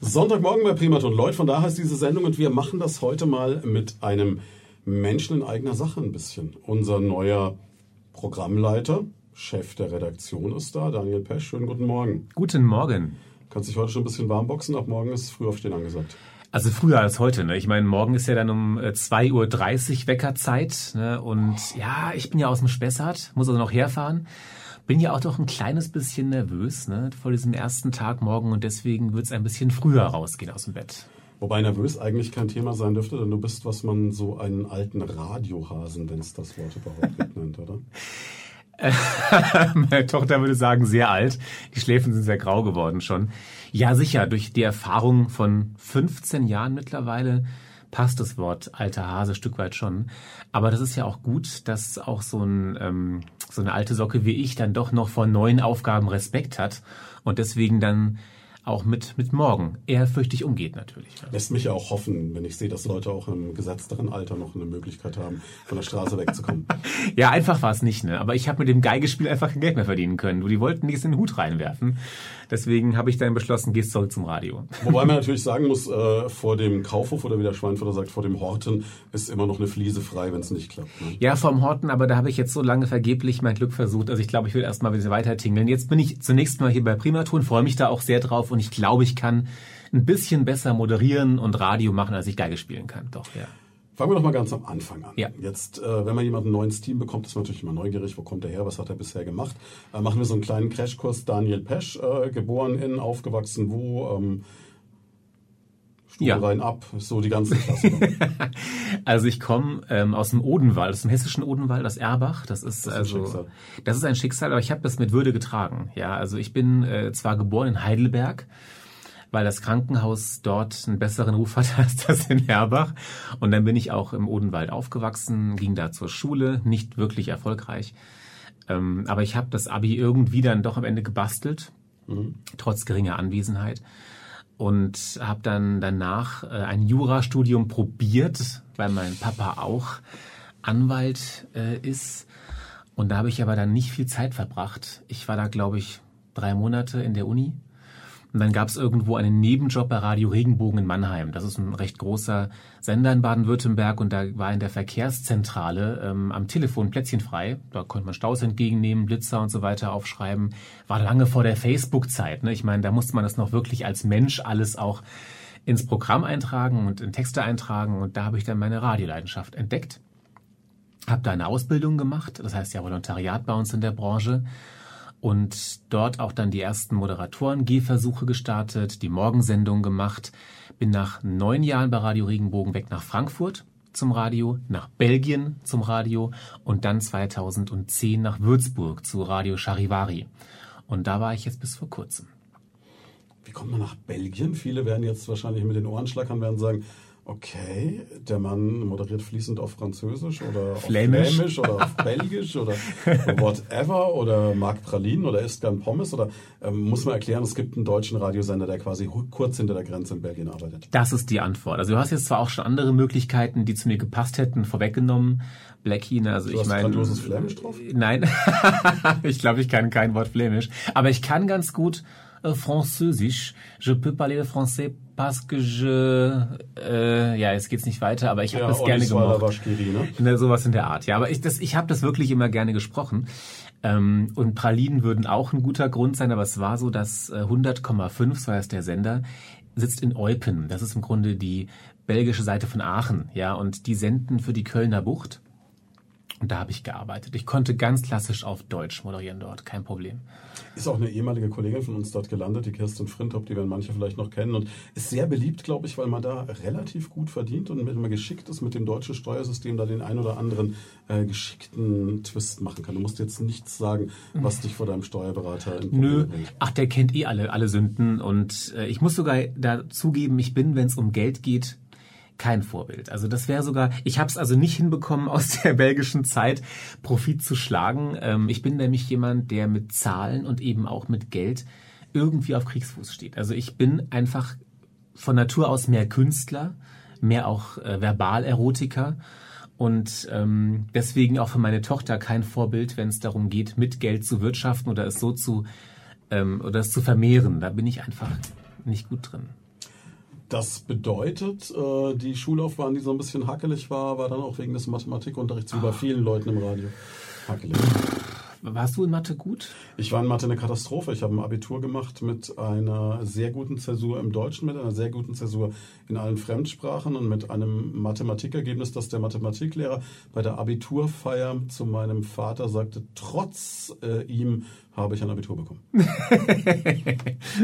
Sonntagmorgen bei Primaton Lloyd, von da heißt diese Sendung und wir machen das heute mal mit einem Menschen in eigener Sache ein bisschen. Unser neuer Programmleiter, Chef der Redaktion ist da, Daniel Pesch. Schönen guten Morgen. Guten Morgen. Kannst dich heute schon ein bisschen warm boxen, ab morgen ist Frühaufstehen angesagt. Also früher als heute. Ne? Ich meine, morgen ist ja dann um 2.30 Uhr Weckerzeit. Ne? Und ja, ich bin ja aus dem Spessart, muss also noch herfahren. Bin ja auch doch ein kleines bisschen nervös ne? vor diesem ersten Tag morgen und deswegen wird es ein bisschen früher rausgehen aus dem Bett. Wobei nervös eigentlich kein Thema sein dürfte, denn du bist, was man so einen alten Radiohasen, wenn es das Wort überhaupt gibt, nennt, oder? Meine Tochter würde sagen, sehr alt. Die Schläfen sind sehr grau geworden schon. Ja, sicher, durch die Erfahrung von 15 Jahren mittlerweile passt das Wort alter Hase Stück weit schon. Aber das ist ja auch gut, dass auch so, ein, ähm, so eine alte Socke wie ich dann doch noch vor neuen Aufgaben Respekt hat und deswegen dann auch mit, mit morgen ehrfürchtig umgeht natürlich. Lässt mich ja auch hoffen, wenn ich sehe, dass Leute auch im gesetzteren Alter noch eine Möglichkeit haben, von der Straße wegzukommen. ja, einfach war es nicht, ne? Aber ich habe mit dem Geigespiel einfach kein Geld mehr verdienen können. Die wollten nichts in den Hut reinwerfen. Deswegen habe ich dann beschlossen, gehst zurück zum Radio. Wobei man natürlich sagen muss, äh, vor dem Kaufhof oder wie der Schweinfutter sagt, vor dem Horten ist immer noch eine Fliese frei, wenn es nicht klappt. Ne? Ja, vom Horten, aber da habe ich jetzt so lange vergeblich mein Glück versucht. Also ich glaube, ich will erst mal ein bisschen weiter tingeln. Jetzt bin ich zunächst mal hier bei Primaton, freue mich da auch sehr drauf und ich glaube, ich kann ein bisschen besser moderieren und Radio machen, als ich Geige spielen kann. Doch, ja. Fangen wir doch mal ganz am Anfang an. Ja. Jetzt, äh, wenn man jemanden neu ins Team bekommt, ist man natürlich immer neugierig, wo kommt er her, was hat er bisher gemacht. Äh, machen wir so einen kleinen Crashkurs. Daniel Pesch, äh, geboren in, aufgewachsen wo, ähm, Stuhl Ja. rein ab, so die ganzen Klassiker. Also ich komme ähm, aus dem Odenwald, aus dem hessischen Odenwald, aus Erbach. Das ist, Das ist ein also Schicksal. das ist ein Schicksal, aber ich habe das mit Würde getragen. Ja, also ich bin äh, zwar geboren in Heidelberg, weil das Krankenhaus dort einen besseren Ruf hat als das in Erbach. Und dann bin ich auch im Odenwald aufgewachsen, ging da zur Schule, nicht wirklich erfolgreich. Ähm, aber ich habe das Abi irgendwie dann doch am Ende gebastelt, trotz geringer Anwesenheit und habe dann danach äh, ein Jurastudium probiert, weil mein Papa auch Anwalt äh, ist. Und da habe ich aber dann nicht viel Zeit verbracht. Ich war da, glaube ich, drei Monate in der Uni. Und dann gab es irgendwo einen Nebenjob bei Radio Regenbogen in Mannheim. Das ist ein recht großer Sender in Baden-Württemberg und da war in der Verkehrszentrale ähm, am Telefon Plätzchen frei. Da konnte man Staus entgegennehmen, Blitzer und so weiter aufschreiben. War lange vor der Facebook-Zeit. Ne? Ich meine, da musste man das noch wirklich als Mensch alles auch ins Programm eintragen und in Texte eintragen. Und da habe ich dann meine Radioleidenschaft entdeckt. Habe da eine Ausbildung gemacht, das heißt ja Volontariat bei uns in der Branche und dort auch dann die ersten Moderatoren-Gehversuche gestartet, die Morgensendung gemacht, bin nach neun Jahren bei Radio Regenbogen weg nach Frankfurt zum Radio, nach Belgien zum Radio und dann 2010 nach Würzburg zu Radio Charivari. Und da war ich jetzt bis vor kurzem. Wie kommt man nach Belgien? Viele werden jetzt wahrscheinlich mit den Ohren schlackern, werden sagen, okay, der Mann moderiert fließend auf Französisch oder auf Flämisch. Flämisch oder auf Belgisch oder whatever oder mag Pralinen oder isst gern Pommes oder ähm, muss man erklären, es gibt einen deutschen Radiosender, der quasi kurz hinter der Grenze in Belgien arbeitet. Das ist die Antwort. Also du hast jetzt zwar auch schon andere Möglichkeiten, die zu mir gepasst hätten, vorweggenommen. Blackie, ne, also Du ich hast meine. grandioses Flämisch drauf? Nein, ich glaube, ich kann kein Wort Flämisch. Aber ich kann ganz gut äh, Französisch. Je peux parler le français je... Äh, ja, jetzt geht's nicht weiter, aber ich habe das gerne gemocht. Waschkiri, ne? Ne, sowas in der Art, ja. Aber ich, das, ich habe das wirklich immer gerne gesprochen. Ähm, und Pralinen würden auch ein guter Grund sein, aber es war so, dass äh, 100,5, so heißt der Sender, sitzt in Eupen. Das ist im Grunde die belgische Seite von Aachen, ja. Und die senden für die Kölner Bucht. Und da habe ich gearbeitet. Ich konnte ganz klassisch auf Deutsch moderieren dort, kein Problem. Ist auch eine ehemalige Kollegin von uns dort gelandet, die Kerstin Frintop, die werden manche vielleicht noch kennen und ist sehr beliebt, glaube ich, weil man da relativ gut verdient und wenn man geschickt ist mit dem deutschen Steuersystem, da den ein oder anderen äh, geschickten Twist machen kann. Du musst jetzt nichts sagen, was dich vor deinem Steuerberater in Nö, bringt. ach, der kennt eh alle, alle Sünden. Und äh, ich muss sogar da zugeben, ich bin, wenn es um Geld geht, kein Vorbild. Also das wäre sogar, ich habe es also nicht hinbekommen, aus der belgischen Zeit Profit zu schlagen. Ähm, ich bin nämlich jemand, der mit Zahlen und eben auch mit Geld irgendwie auf Kriegsfuß steht. Also ich bin einfach von Natur aus mehr Künstler, mehr auch äh, Verbalerotiker und ähm, deswegen auch für meine Tochter kein Vorbild, wenn es darum geht, mit Geld zu wirtschaften oder es so zu ähm, oder es zu vermehren. Da bin ich einfach nicht gut drin. Das bedeutet, äh, die Schullaufbahn, die so ein bisschen hackelig war, war dann auch wegen des Mathematikunterrichts wie bei vielen Leuten im Radio hackelig. Warst du in Mathe gut? Ich war in Mathe eine Katastrophe. Ich habe ein Abitur gemacht mit einer sehr guten Zäsur im Deutschen, mit einer sehr guten Zäsur in allen Fremdsprachen und mit einem Mathematikergebnis, das der Mathematiklehrer bei der Abiturfeier zu meinem Vater sagte, trotz äh, ihm habe ich ein Abitur bekommen.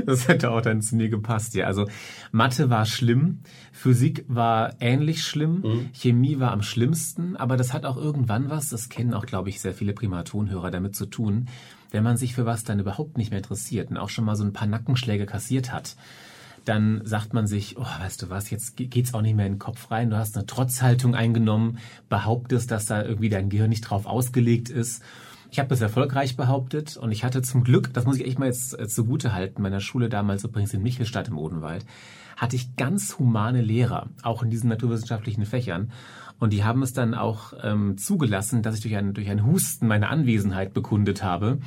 das hätte auch dann zu mir gepasst, ja. Also Mathe war schlimm, Physik war ähnlich schlimm, mhm. Chemie war am schlimmsten, aber das hat auch irgendwann was, das kennen auch, glaube ich, sehr viele Primatonhörer damit zu tun, wenn man sich für was dann überhaupt nicht mehr interessiert und auch schon mal so ein paar Nackenschläge kassiert hat dann sagt man sich, oh, weißt du was, jetzt geht's auch nicht mehr in den Kopf rein. Du hast eine Trotzhaltung eingenommen, behauptest, dass da irgendwie dein Gehirn nicht drauf ausgelegt ist ich habe das erfolgreich behauptet und ich hatte zum Glück, das muss ich echt mal jetzt äh, zugute halten, meiner Schule damals übrigens in Michelstadt im Odenwald, hatte ich ganz humane Lehrer, auch in diesen naturwissenschaftlichen Fächern. Und die haben es dann auch ähm, zugelassen, dass ich durch ein, durch ein Husten meine Anwesenheit bekundet habe.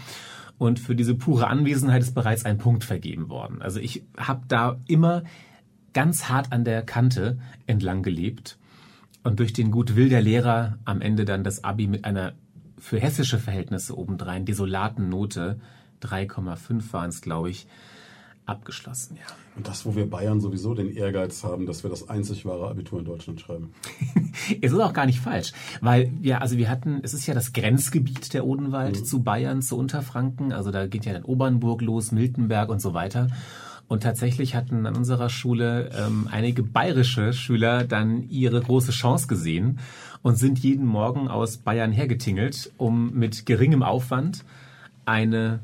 Und für diese pure Anwesenheit ist bereits ein Punkt vergeben worden. Also ich habe da immer ganz hart an der Kante entlang gelebt und durch den Gutwill der Lehrer am Ende dann das Abi mit einer für hessische Verhältnisse obendrein desolaten Note, 3,5 waren es, glaube ich, abgeschlossen, ja. Und das, wo wir Bayern sowieso den Ehrgeiz haben, dass wir das einzig wahre Abitur in Deutschland schreiben. es ist auch gar nicht falsch, weil wir, also wir hatten, es ist ja das Grenzgebiet der Odenwald mhm. zu Bayern, zu Unterfranken, also da geht ja dann Obernburg los, Miltenberg und so weiter. Und tatsächlich hatten an unserer Schule ähm, einige bayerische Schüler dann ihre große Chance gesehen und sind jeden Morgen aus Bayern hergetingelt, um mit geringem Aufwand eine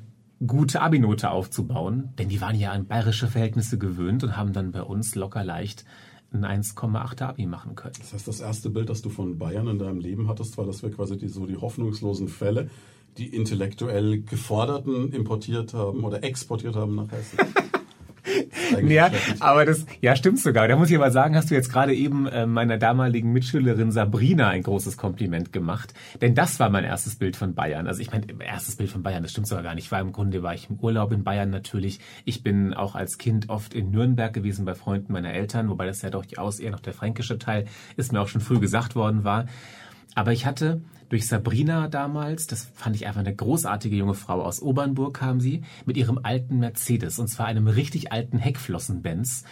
gute Abinote aufzubauen, denn die waren ja an bayerische Verhältnisse gewöhnt und haben dann bei uns locker leicht ein 1,8 Abi machen können. Das heißt, das erste Bild, das du von Bayern in deinem Leben hattest, war, dass wir quasi die, so die hoffnungslosen Fälle, die intellektuell Geforderten importiert haben oder exportiert haben nach Hessen. ja, aber das, ja, stimmt sogar. Da muss ich aber sagen, hast du jetzt gerade eben äh, meiner damaligen Mitschülerin Sabrina ein großes Kompliment gemacht. Denn das war mein erstes Bild von Bayern. Also ich meine, erstes Bild von Bayern, das stimmt sogar gar nicht. Ich war im Grunde, war ich im Urlaub in Bayern natürlich. Ich bin auch als Kind oft in Nürnberg gewesen bei Freunden meiner Eltern, wobei das ja durchaus eher noch der fränkische Teil ist, mir auch schon früh gesagt worden war. Aber ich hatte durch Sabrina damals, das fand ich einfach eine großartige junge Frau aus Obernburg kam sie, mit ihrem alten Mercedes, und zwar einem richtig alten Heckflossen-Benz.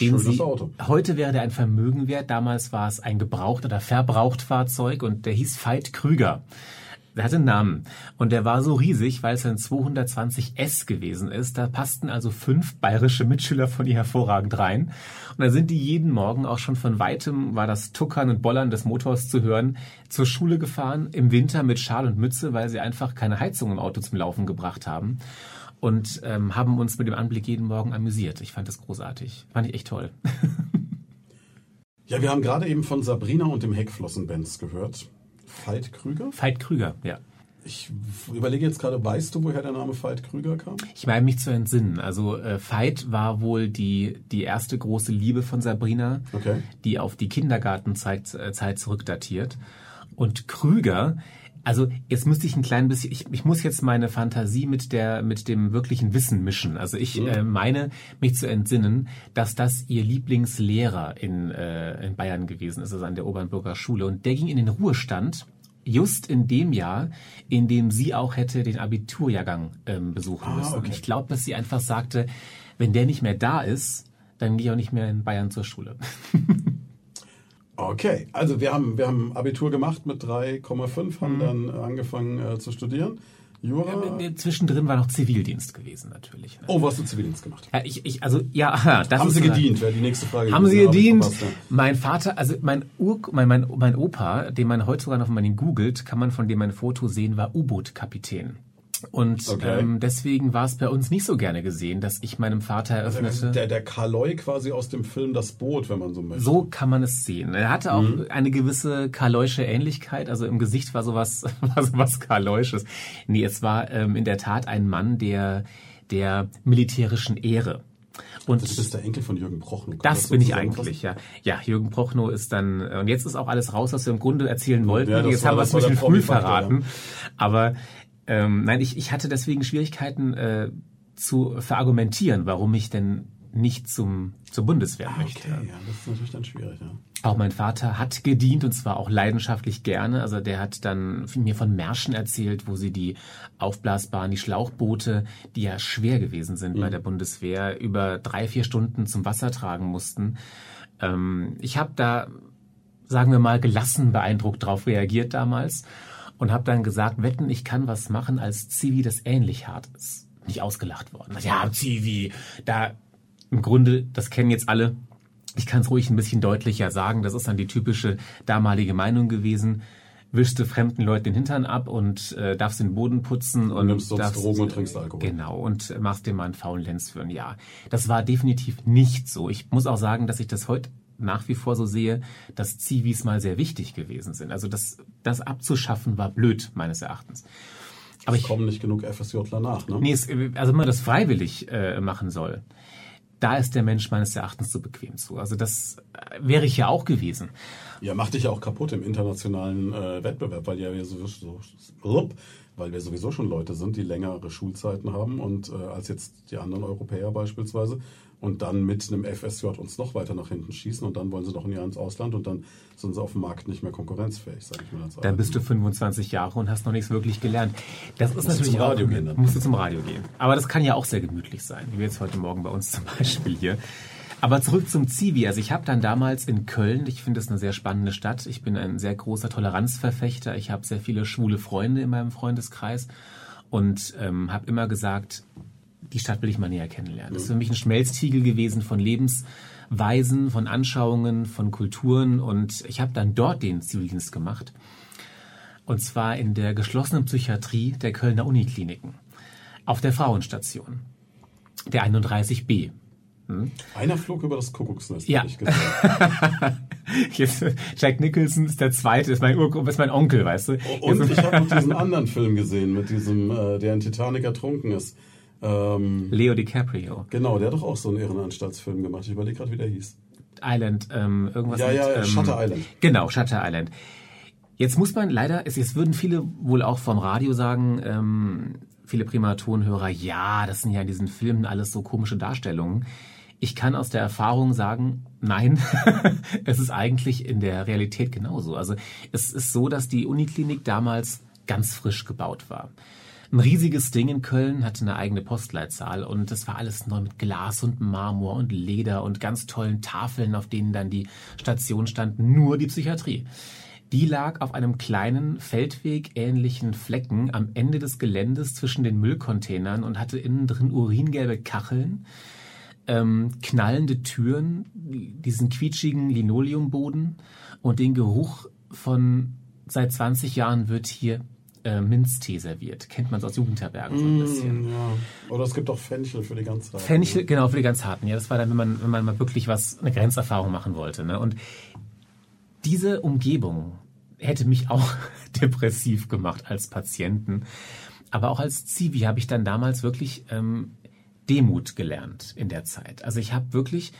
Den sie, Auto. Heute wäre der ein Vermögen wert, damals war es ein gebraucht oder verbraucht Fahrzeug und der hieß Veit Krüger. Der hatte einen Namen. Und der war so riesig, weil es ein 220S gewesen ist. Da passten also fünf bayerische Mitschüler von ihr hervorragend rein. Und da sind die jeden Morgen auch schon von weitem, war das Tuckern und Bollern des Motors zu hören, zur Schule gefahren, im Winter mit Schal und Mütze, weil sie einfach keine Heizung im Auto zum Laufen gebracht haben. Und ähm, haben uns mit dem Anblick jeden Morgen amüsiert. Ich fand das großartig. Fand ich echt toll. ja, wir haben gerade eben von Sabrina und dem Heckflossenbenz gehört. Veit Krüger? Veit Krüger, ja. Ich überlege jetzt gerade, weißt du, woher der Name Veit Krüger kam? Ich meine mich zu entsinnen. Also äh, Veit war wohl die, die erste große Liebe von Sabrina, okay. die auf die Kindergartenzeit äh, Zeit zurückdatiert. Und Krüger also jetzt müsste ich ein klein bisschen, ich, ich muss jetzt meine Fantasie mit der mit dem wirklichen Wissen mischen. Also ich mhm. äh, meine mich zu entsinnen, dass das ihr Lieblingslehrer in, äh, in Bayern gewesen ist, also an der Obernburger Schule. Und der ging in den Ruhestand just in dem Jahr, in dem sie auch hätte den Abiturjahrgang ähm, besuchen ah, müssen. Okay. Und ich glaube, dass sie einfach sagte, wenn der nicht mehr da ist, dann gehe ich auch nicht mehr in Bayern zur Schule. Okay, also wir haben, wir haben Abitur gemacht mit 3,5, haben mhm. dann angefangen äh, zu studieren. Jura? Zwischendrin war noch Zivildienst gewesen natürlich. Ne? Oh, was hast du Zivildienst gemacht? Ja, ich, ich, also ja, das haben Sie gedient? Wäre die nächste Frage. Haben Sie gedient? Mein Vater, also mein, Ur, mein, mein, mein Opa, den man heute sogar noch, ihn googelt, kann man von dem ein Foto sehen, war U-Boot-Kapitän. Und okay. ähm, deswegen war es bei uns nicht so gerne gesehen, dass ich meinem Vater also eröffnete. Also der, der Karloy quasi aus dem Film Das Boot, wenn man so möchte. So kann man es sehen. Er hatte auch mhm. eine gewisse Karloysche Ähnlichkeit. Also im Gesicht war sowas, war sowas Karloysches. Nee, es war ähm, in der Tat ein Mann der, der militärischen Ehre. Und also du bist der Enkel von Jürgen Prochnow. Das, das bin ich eigentlich, ja. Ja, Jürgen Prochnow ist dann, und jetzt ist auch alles raus, was wir im Grunde erzählen wollten. Ja, jetzt haben wir es ein bisschen früh verraten. Ja. Aber ähm, nein, ich, ich hatte deswegen Schwierigkeiten äh, zu verargumentieren, warum ich denn nicht zum, zur Bundeswehr Ah, möchte. okay, ja, das ist natürlich dann schwierig, ja. Auch mein Vater hat gedient und zwar auch leidenschaftlich gerne. Also der hat dann mir von Märschen erzählt, wo sie die aufblasbaren, die Schlauchboote, die ja schwer gewesen sind bei der Bundeswehr, über drei, vier Stunden zum Wasser tragen mussten. Ähm, ich habe da, sagen wir mal, gelassen beeindruckt drauf reagiert damals und habe dann gesagt, wetten, ich kann was machen als Zivi, das ähnlich hart ist. Nicht ausgelacht worden. Ja, Zivi, da im Grunde, das kennen jetzt alle, ich kann es ruhig ein bisschen deutlicher sagen, das ist dann die typische damalige Meinung gewesen. Wischst fremden Leuten den Hintern ab und äh, darfst den Boden putzen und, nimmst sonst darfst, Drogen und trinkst Alkohol. Genau, und machst dir mal einen faulen Lenz für ein Jahr. Das war definitiv nicht so. Ich muss auch sagen, dass ich das heute nach wie vor so sehe, dass Zivis mal sehr wichtig gewesen sind. Also das, das abzuschaffen war blöd, meines Erachtens. Aber Es ich, kommen nicht genug FSJler nach, ne? Nee, es, also wenn man das freiwillig äh, machen soll, da ist der Mensch meines Erachtens so bequem zu. Also das äh, wäre ich ja auch gewesen. Ja, macht dich ja auch kaputt im internationalen äh, Wettbewerb, weil ja wir sowieso, so, weil wir sowieso schon Leute sind, die längere Schulzeiten haben und äh, als jetzt die anderen Europäer beispielsweise und dann mit einem FSJ uns noch weiter nach hinten schießen und dann wollen sie noch ein Jahr ins Ausland und dann sind sie auf dem Markt nicht mehr konkurrenzfähig, sage ich mal. als Dann bist du 25 Jahre und hast noch nichts wirklich gelernt. Das ist du natürlich zum Radio auch, gehen dann. Musst du zum Radio gehen. Aber das kann ja auch sehr gemütlich sein, wie jetzt heute Morgen bei uns zum Beispiel hier. Aber zurück zum Zivi. Also ich habe dann damals in Köln, ich finde es eine sehr spannende Stadt. Ich bin ein sehr großer Toleranzverfechter. Ich habe sehr viele schwule Freunde in meinem Freundeskreis und ähm, habe immer gesagt, die Stadt will ich mal näher kennenlernen. Das ist für mich ein Schmelztiegel gewesen von Lebensweisen, von Anschauungen, von Kulturen und ich habe dann dort den Zivildienst gemacht. Und zwar in der geschlossenen Psychiatrie der Kölner Unikliniken. Auf der Frauenstation. Der 31b. Einer flog über das Kuckucksnest, Ja. ich gesagt. Jetzt, Jack Nicholson ist der zweite, ist mein, Ur ist mein Onkel, weißt du? Und ich habe noch diesen anderen Film gesehen, mit diesem, äh, der in Titanic ertrunken ist. Ähm, Leo DiCaprio. genau, der hat doch auch so einen Irrenanstaltsfilm gemacht. Ich überlege gerade, wie der hieß. Island, ähm, irgendwas Ja, mit, ja, ähm, Shutter Island. Genau, Shutter Island. Jetzt muss man leider, es, jetzt würden viele wohl auch vom Radio sagen, ähm, viele Primatonhörer, ja, das sind ja in diesen Filmen alles so komische Darstellungen. Ich kann aus der Erfahrung sagen, nein, es ist eigentlich in der Realität genauso. Also es ist so, dass die Uniklinik damals ganz frisch gebaut war. Ein riesiges Ding in Köln hatte eine eigene Postleitzahl und das war alles neu mit Glas und Marmor und Leder und ganz tollen Tafeln, auf denen dann die Station stand, nur die Psychiatrie. Die lag auf einem kleinen Feldweg-ähnlichen Flecken am Ende des Geländes zwischen den Müllcontainern und hatte innen drin uringelbe Kacheln, ähm, knallende Türen, diesen quietschigen Linoleumboden und den Geruch von seit 20 Jahren wird hier äh, Minztee serviert. Kennt man so aus Jugendherbergen so ein bisschen. Mm, Ja. Oder es gibt auch Fenchel für die ganz Harten. Fenchel, genau, für die ganz harten. Ja, das war dann, wenn man, wenn man mal wirklich was, eine Grenzerfahrung machen wollte. Ne? Und diese Umgebung hätte mich auch depressiv gemacht als Patienten. Aber auch als Zivi habe ich dann damals wirklich ähm, Demut gelernt in der Zeit. Also ich habe wirklich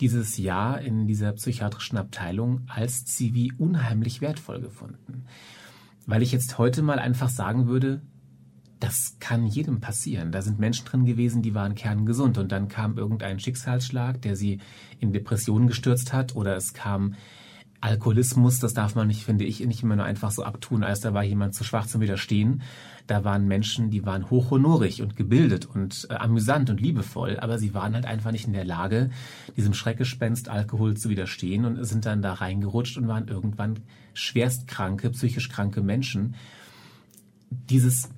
dieses Jahr in dieser psychiatrischen Abteilung als Zivi unheimlich wertvoll gefunden. Weil ich jetzt heute mal einfach sagen würde, das kann jedem passieren. Da sind Menschen drin gewesen, die waren kerngesund und dann kam irgendein Schicksalsschlag, der sie in Depressionen gestürzt hat oder es kam Alkoholismus, das darf man nicht, finde ich, nicht immer nur einfach so abtun, als da war jemand zu schwach zum Widerstehen. Da waren Menschen, die waren hochhonorig und gebildet und äh, amüsant und liebevoll, aber sie waren halt einfach nicht in der Lage, diesem Schreckgespenst Alkohol zu widerstehen und sind dann da reingerutscht und waren irgendwann schwerstkranke, psychisch kranke Menschen. Dieses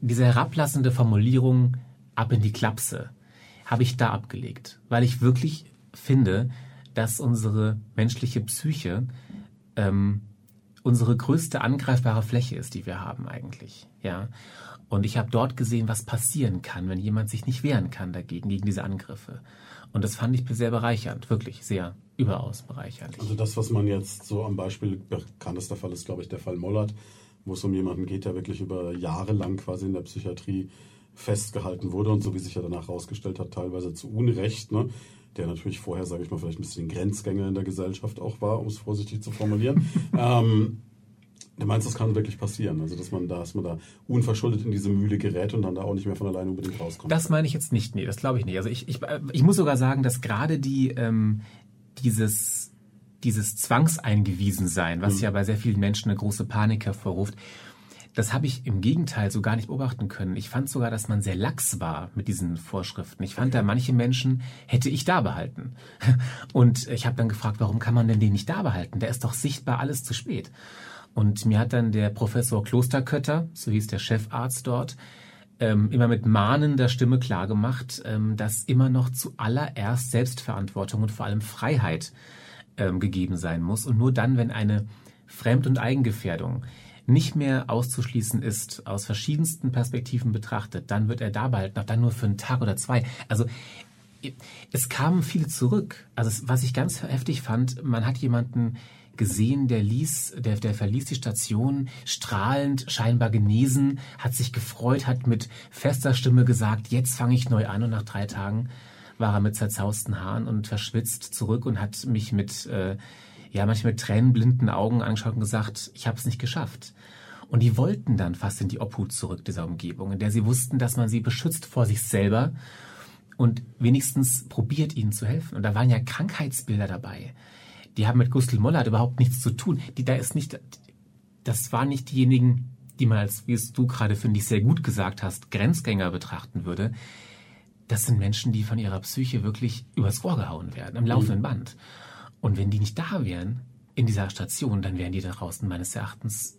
diese herablassende Formulierung ab in die Klapse habe ich da abgelegt, weil ich wirklich finde, dass unsere menschliche Psyche ähm, unsere größte angreifbare Fläche ist, die wir haben eigentlich. Ja, und ich habe dort gesehen, was passieren kann, wenn jemand sich nicht wehren kann dagegen gegen diese Angriffe. Und das fand ich sehr bereichernd, wirklich sehr überaus bereichernd. Also das, was man jetzt so am Beispiel, bekanntester Fall ist, glaube ich, der Fall Mollert, wo es um jemanden geht, der wirklich über Jahre lang quasi in der Psychiatrie festgehalten wurde und so wie sich ja danach herausgestellt hat, teilweise zu Unrecht, ne? der natürlich vorher, sage ich mal, vielleicht ein bisschen Grenzgänger in der Gesellschaft auch war, um es vorsichtig zu formulieren. ähm, Du meinst, das kann wirklich passieren? Also, dass man da, dass man da unverschuldet in diese Mühle gerät und dann da auch nicht mehr von alleine unbedingt rauskommt? Das meine ich jetzt nicht. Nee, das glaube ich nicht. Also, ich, ich, ich muss sogar sagen, dass gerade die, ähm, dieses, dieses Zwangseingewiesen-Sein, was mhm. ja bei sehr vielen Menschen eine große Panik hervorruft, das habe ich im Gegenteil so gar nicht beobachten können. Ich fand sogar, dass man sehr lax war mit diesen Vorschriften. Ich fand okay. da manche Menschen hätte ich da behalten. Und ich habe dann gefragt, warum kann man denn den nicht da behalten? Der ist doch sichtbar alles zu spät. Und mir hat dann der Professor Klosterkötter, so hieß der Chefarzt dort, ähm, immer mit mahnender Stimme klargemacht, ähm, dass immer noch zuallererst Selbstverantwortung und vor allem Freiheit ähm, gegeben sein muss. Und nur dann, wenn eine Fremd- und Eigengefährdung nicht mehr auszuschließen ist, aus verschiedensten Perspektiven betrachtet, dann wird er da behalten, auch dann nur für einen Tag oder zwei. Also es kamen viele zurück. Also was ich ganz heftig fand, man hat jemanden gesehen, der ließ, der, der verließ die Station strahlend, scheinbar genesen, hat sich gefreut, hat mit fester Stimme gesagt, jetzt fange ich neu an und nach drei Tagen war er mit zerzausten Haaren und verschwitzt zurück und hat mich mit äh, ja manchmal mit tränenblinden Augen angeschaut und gesagt, ich habe es nicht geschafft. Und die wollten dann fast in die Obhut zurück dieser Umgebung, in der sie wussten, dass man sie beschützt vor sich selber und wenigstens probiert, ihnen zu helfen. Und da waren ja Krankheitsbilder dabei. Die haben mit Gustl Mollert überhaupt nichts zu tun. Die, da ist nicht, das waren nicht diejenigen, die man als, wie es du gerade, finde ich, sehr gut gesagt hast, Grenzgänger betrachten würde. Das sind Menschen, die von ihrer Psyche wirklich übers Ohr gehauen werden, am laufenden mhm. Band. Und wenn die nicht da wären, in dieser Station, dann wären die da draußen meines Erachtens,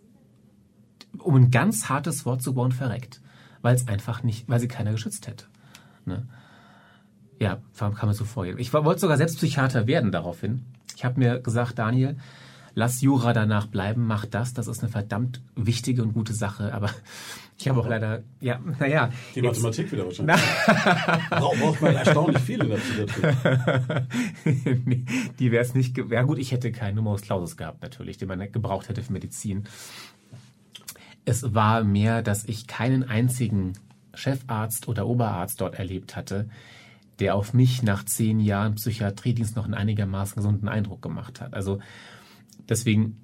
um ein ganz hartes Wort zu bauen, verreckt. Weil es einfach nicht, weil sie keiner geschützt hätte. Ne? Ja, kann man so vorgehen. Ich wollte sogar selbst Psychiater werden daraufhin. Ich habe mir gesagt, Daniel, lass Jura danach bleiben, mach das, das ist eine verdammt wichtige und gute Sache, aber ich habe auch leider, ja, naja. Die Mathematik wieder wahrscheinlich. braucht man erstaunlich viel in der Psychiatrie. die wäre es nicht, ja gut, ich hätte keinen Numerus Clausus gehabt natürlich, den man gebraucht hätte für Medizin. Es war mehr, dass ich keinen einzigen Chefarzt oder Oberarzt dort erlebt hatte, der auf mich nach zehn Jahren Psychiatriedienst noch einen einigermaßen gesunden Eindruck gemacht hat. Also Deswegen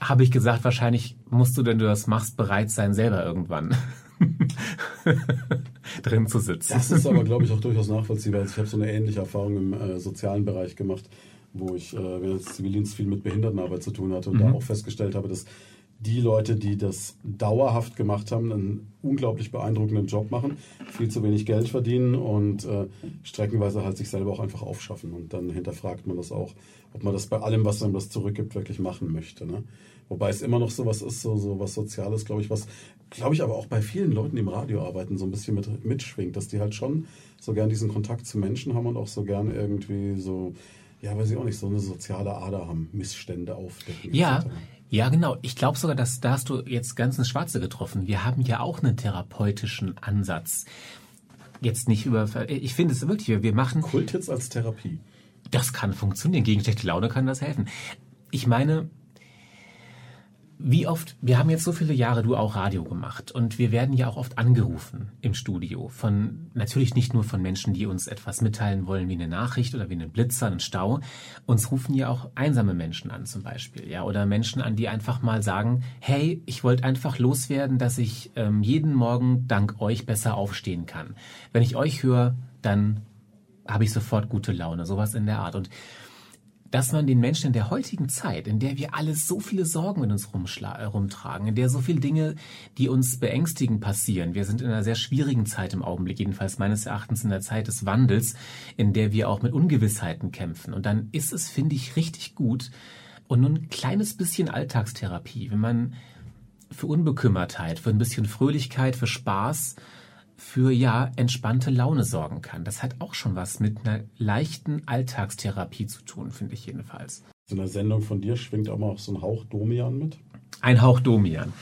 habe ich gesagt, wahrscheinlich musst du, wenn du das machst, bereit sein, selber irgendwann drin zu sitzen. Das ist aber, glaube ich, auch durchaus nachvollziehbar. Also ich habe so eine ähnliche Erfahrung im äh, sozialen Bereich gemacht, wo ich äh, während des Zivildienstes viel mit Behindertenarbeit zu tun hatte und mhm. da auch festgestellt habe, dass die Leute, die das dauerhaft gemacht haben, einen unglaublich beeindruckenden Job machen, viel zu wenig Geld verdienen und äh, streckenweise halt sich selber auch einfach aufschaffen. Und dann hinterfragt man das auch, ob man das bei allem, was einem das zurückgibt, wirklich machen möchte. Ne? Wobei es immer noch so was ist, so, so was Soziales, glaube ich, was, glaube ich, aber auch bei vielen Leuten, die im Radio arbeiten, so ein bisschen mit, mitschwingt, dass die halt schon so gern diesen Kontakt zu Menschen haben und auch so gern irgendwie so, ja, weiß ich auch nicht, so eine soziale Ader haben, Missstände aufdecken. Ja. Etc. Ja, genau. Ich glaube sogar, dass da hast du jetzt ganz ins Schwarze getroffen. Wir haben ja auch einen therapeutischen Ansatz. Jetzt nicht über, ich finde es wirklich, wir machen. Kult jetzt als Therapie. Das kann funktionieren. Gegen schlechte Laune kann das helfen. Ich meine, wie oft, wir haben jetzt so viele Jahre du auch Radio gemacht und wir werden ja auch oft angerufen im Studio von, natürlich nicht nur von Menschen, die uns etwas mitteilen wollen wie eine Nachricht oder wie einen Blitzer, einen Stau. Uns rufen ja auch einsame Menschen an zum Beispiel, ja, oder Menschen an, die einfach mal sagen, hey, ich wollte einfach loswerden, dass ich ähm, jeden Morgen dank euch besser aufstehen kann. Wenn ich euch höre, dann habe ich sofort gute Laune, sowas in der Art und dass man den Menschen in der heutigen Zeit, in der wir alle so viele Sorgen mit uns äh, rumtragen, in der so viele Dinge, die uns beängstigen, passieren. Wir sind in einer sehr schwierigen Zeit im Augenblick, jedenfalls meines Erachtens in der Zeit des Wandels, in der wir auch mit Ungewissheiten kämpfen. Und dann ist es, finde ich, richtig gut und nur ein kleines bisschen Alltagstherapie, wenn man für Unbekümmertheit, für ein bisschen Fröhlichkeit, für Spaß, für ja entspannte Laune sorgen kann. Das hat auch schon was mit einer leichten Alltagstherapie zu tun, finde ich jedenfalls. In der Sendung von dir schwingt auch mal so ein Hauch Domian mit? Ein Hauch Domian.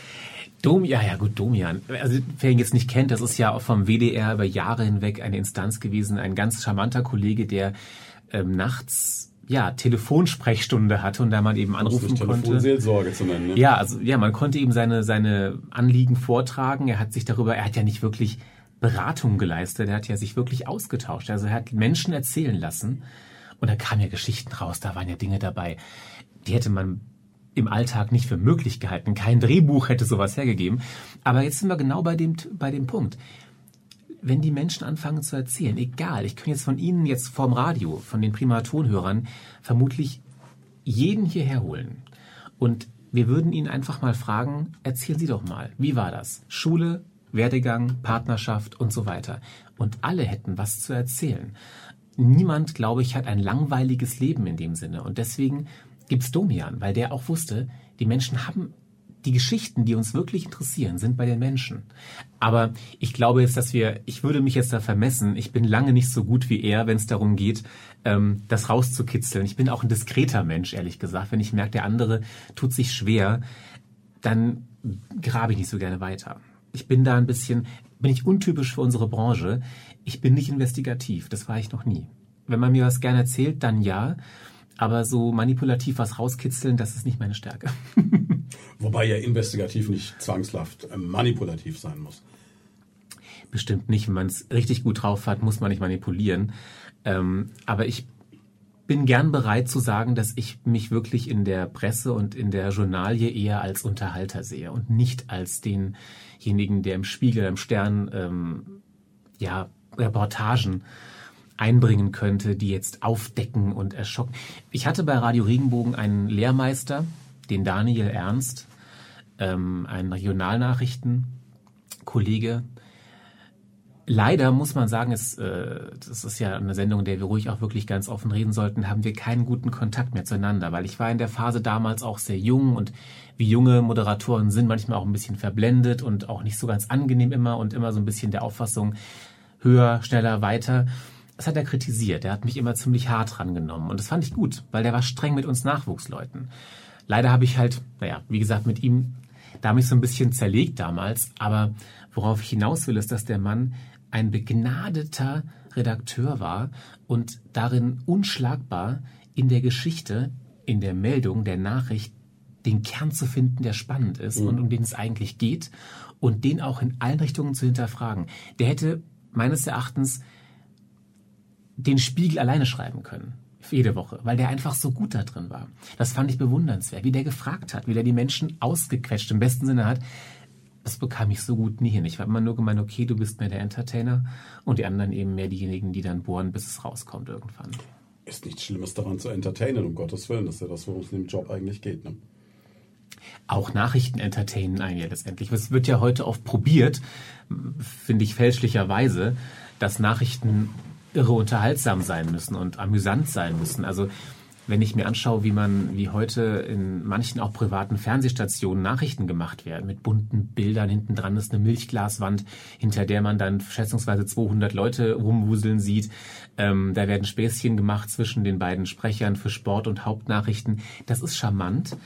Domian, ja, ja gut, Domian. Also wer ihn jetzt nicht kennt, das ist ja auch vom WDR über Jahre hinweg eine Instanz gewesen, ein ganz charmanter Kollege, der ähm, nachts ja, Telefonsprechstunde hatte und da man eben anrufen konnte. Telefonseelsorge zu nennen. Ne? Ja, also ja, man konnte eben seine seine Anliegen vortragen. Er hat sich darüber, er hat ja nicht wirklich Beratung geleistet. Er hat ja sich wirklich ausgetauscht. Also er hat Menschen erzählen lassen. Und da kamen ja Geschichten raus. Da waren ja Dinge dabei, die hätte man im Alltag nicht für möglich gehalten. Kein Drehbuch hätte sowas hergegeben. Aber jetzt sind wir genau bei dem, bei dem Punkt. Wenn die Menschen anfangen zu erzählen, egal, ich kann jetzt von Ihnen jetzt vom Radio, von den Primatonhörern, vermutlich jeden hierher holen. Und wir würden ihn einfach mal fragen, erzählen Sie doch mal, wie war das? Schule, Werdegang, Partnerschaft und so weiter. Und alle hätten was zu erzählen. Niemand, glaube ich, hat ein langweiliges Leben in dem Sinne. Und deswegen gibt's Domian, weil der auch wusste, die Menschen haben die Geschichten, die uns wirklich interessieren, sind bei den Menschen. Aber ich glaube jetzt, dass wir, ich würde mich jetzt da vermessen, ich bin lange nicht so gut wie er, wenn es darum geht, ähm, das rauszukitzeln. Ich bin auch ein diskreter Mensch, ehrlich gesagt. Wenn ich merke, der andere tut sich schwer, dann grabe ich nicht so gerne weiter. Ich bin da ein bisschen, bin ich untypisch für unsere Branche. Ich bin nicht investigativ, das war ich noch nie. Wenn man mir was gerne erzählt, dann ja. Aber so manipulativ was rauskitzeln, das ist nicht meine Stärke. Wobei ja investigativ nicht zwangshaft äh, manipulativ sein muss. Bestimmt nicht. Wenn man es richtig gut drauf hat, muss man nicht manipulieren. Ähm, aber ich bin gern bereit zu sagen, dass ich mich wirklich in der Presse und in der Journalie eher als Unterhalter sehe und nicht als denjenigen, der im Spiegel, im Stern, ähm, ja, Reportagen einbringen könnte, die jetzt aufdecken und erschocken. Ich hatte bei Radio Regenbogen einen Lehrmeister, den Daniel Ernst, ähm, ein Regionalnachrichtenkollege. Leider muss man sagen, es, äh, das ist ja eine Sendung, in der wir ruhig auch wirklich ganz offen reden sollten, haben wir keinen guten Kontakt mehr zueinander, weil ich war in der Phase damals auch sehr jung und wie junge Moderatoren sind manchmal auch ein bisschen verblendet und auch nicht so ganz angenehm immer und immer so ein bisschen der Auffassung höher, schneller, weiter. Das hat er kritisiert. Er hat mich immer ziemlich hart rangenommen und das fand ich gut, weil der war streng mit uns Nachwuchsleuten. Leider habe ich halt, naja, wie gesagt, mit ihm da mich so ein bisschen zerlegt damals. Aber worauf ich hinaus will, ist, dass der Mann ein begnadeter Redakteur war und darin unschlagbar in der Geschichte, in der Meldung, der Nachricht, den Kern zu finden, der spannend ist mhm. und um den es eigentlich geht und den auch in allen Richtungen zu hinterfragen. Der hätte meines Erachtens den Spiegel alleine schreiben können jede Woche, weil der einfach so gut da drin war. Das fand ich bewundernswert, wie der gefragt hat, wie der die Menschen ausgequetscht im besten Sinne hat. Das bekam ich so gut nie hin. Ich habe immer nur gemeint, okay, du bist mehr der Entertainer und die anderen eben mehr diejenigen, die dann bohren, bis es rauskommt irgendwann. Ist nichts Schlimmes daran zu entertainen, um Gottes Willen. Das ist ja das, worum es in dem Job eigentlich geht. Ne? Auch Nachrichten entertainen einen ja letztendlich. Es wird ja heute oft probiert, finde ich fälschlicherweise, dass Nachrichten irre unterhaltsam sein müssen und amüsant sein müssen. Also wenn ich mir anschaue, wie man, wie heute in manchen auch privaten Fernsehstationen Nachrichten gemacht werden, mit bunten Bildern, hinten dran ist eine Milchglaswand, hinter der man dann schätzungsweise 200 Leute rumwuseln sieht. Ähm, da werden Späßchen gemacht zwischen den beiden Sprechern für Sport und Hauptnachrichten. Das ist charmant,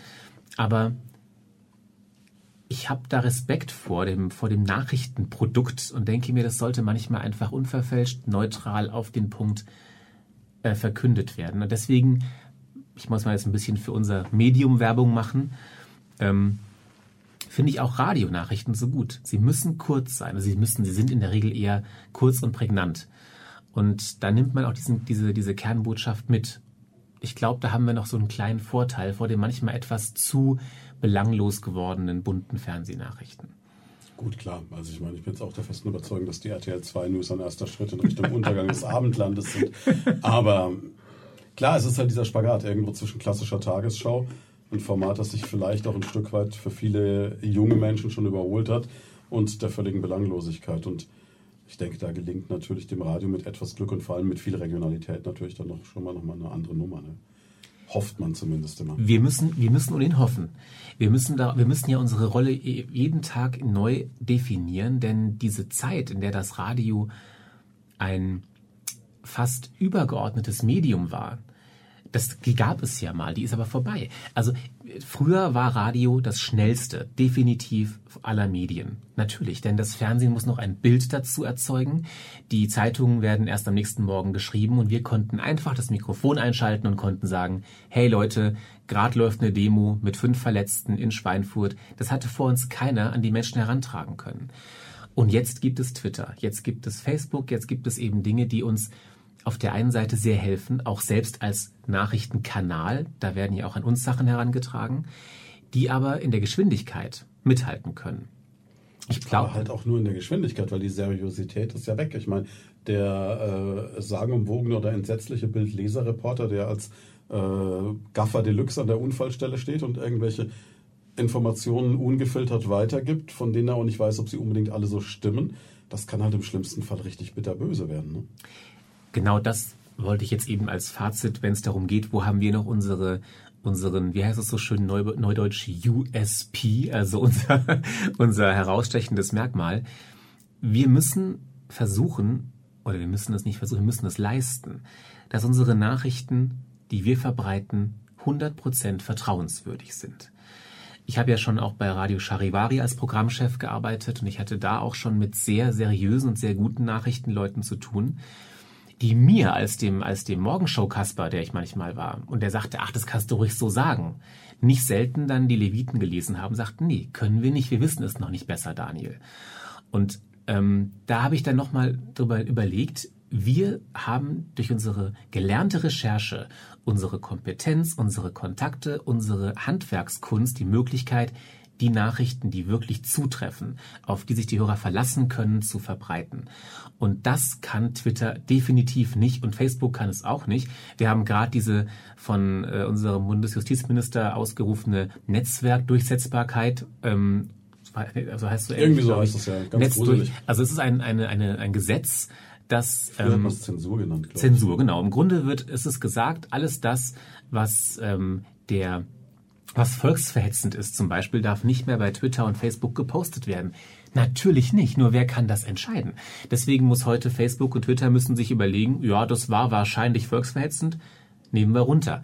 aber ich habe da Respekt vor dem, vor dem Nachrichtenprodukt und denke mir, das sollte manchmal einfach unverfälscht, neutral auf den Punkt äh, verkündet werden. Und deswegen, ich muss mal jetzt ein bisschen für unser Medium Werbung machen, ähm, finde ich auch Radionachrichten so gut. Sie müssen kurz sein. Also sie müssen, sie sind in der Regel eher kurz und prägnant. Und da nimmt man auch diesen, diese, diese Kernbotschaft mit. Ich glaube, da haben wir noch so einen kleinen Vorteil vor dem manchmal etwas zu belanglos gewordenen bunten Fernsehnachrichten. Gut, klar. Also ich meine, ich bin jetzt auch der festen Überzeugung, dass die RTL 2 News ein erster Schritt in Richtung Untergang des Abendlandes sind. Aber klar, es ist halt dieser Spagat irgendwo zwischen klassischer Tagesschau, ein Format, das sich vielleicht auch ein Stück weit für viele junge Menschen schon überholt hat, und der völligen Belanglosigkeit. Und ich denke, da gelingt natürlich dem Radio mit etwas Glück und vor allem mit viel Regionalität natürlich dann noch schon mal noch mal eine andere Nummer. Ne? Hofft man zumindest immer. Wir müssen, wir müssen ohnehin hoffen. Wir müssen da, wir müssen ja unsere Rolle jeden Tag neu definieren, denn diese Zeit, in der das Radio ein fast übergeordnetes Medium war, das, die gab es ja mal, die ist aber vorbei. Also früher war Radio das schnellste, definitiv aller Medien. Natürlich, denn das Fernsehen muss noch ein Bild dazu erzeugen. Die Zeitungen werden erst am nächsten Morgen geschrieben und wir konnten einfach das Mikrofon einschalten und konnten sagen, hey Leute, gerade läuft eine Demo mit fünf Verletzten in Schweinfurt. Das hatte vor uns keiner an die Menschen herantragen können. Und jetzt gibt es Twitter, jetzt gibt es Facebook, jetzt gibt es eben Dinge, die uns auf der einen Seite sehr helfen, auch selbst als Nachrichtenkanal, da werden ja auch an uns Sachen herangetragen, die aber in der Geschwindigkeit mithalten können. Ich glaube halt auch nur in der Geschwindigkeit, weil die Seriosität ist ja weg. Ich meine, der äh, sagenumwogene oder entsetzliche Bildleserreporter, der als äh, Gaffer Deluxe an der Unfallstelle steht und irgendwelche Informationen ungefiltert weitergibt, von denen er auch nicht weiß, ob sie unbedingt alle so stimmen, das kann halt im schlimmsten Fall richtig bitterböse werden. Ne? Genau das wollte ich jetzt eben als Fazit, wenn es darum geht, wo haben wir noch unsere unseren, wie heißt es so schön, Neu, neudeutsch USP, also unser, unser herausstechendes Merkmal. Wir müssen versuchen, oder wir müssen es nicht versuchen, wir müssen es leisten, dass unsere Nachrichten, die wir verbreiten, 100% vertrauenswürdig sind. Ich habe ja schon auch bei Radio Charivari als Programmchef gearbeitet und ich hatte da auch schon mit sehr seriösen und sehr guten Nachrichtenleuten zu tun die mir als dem, als dem Morgenshow-Kasper, der ich manchmal war, und der sagte, ach, das kannst du ruhig so sagen, nicht selten dann die Leviten gelesen haben, sagten, nee, können wir nicht, wir wissen es noch nicht besser, Daniel. Und ähm, da habe ich dann nochmal drüber überlegt, wir haben durch unsere gelernte Recherche, unsere Kompetenz, unsere Kontakte, unsere Handwerkskunst die Möglichkeit, die Nachrichten, die wirklich zutreffen, auf die sich die Hörer verlassen können, zu verbreiten. Und das kann Twitter definitiv nicht und Facebook kann es auch nicht. Wir haben gerade diese von äh, unserem Bundesjustizminister ausgerufene Netzwerkdurchsetzbarkeit ähm, also heißt so irgendwie so heißt es ja ganz Netz durch, also es ist ein, eine, eine, ein Gesetz, das ähm, Zensur genannt. Zensur, genau. Im Grunde wird ist es gesagt, alles das, was ähm, der was volksverhetzend ist zum Beispiel, darf nicht mehr bei Twitter und Facebook gepostet werden. Natürlich nicht, nur wer kann das entscheiden? Deswegen muss heute Facebook und Twitter müssen sich überlegen, ja, das war wahrscheinlich volksverhetzend, nehmen wir runter.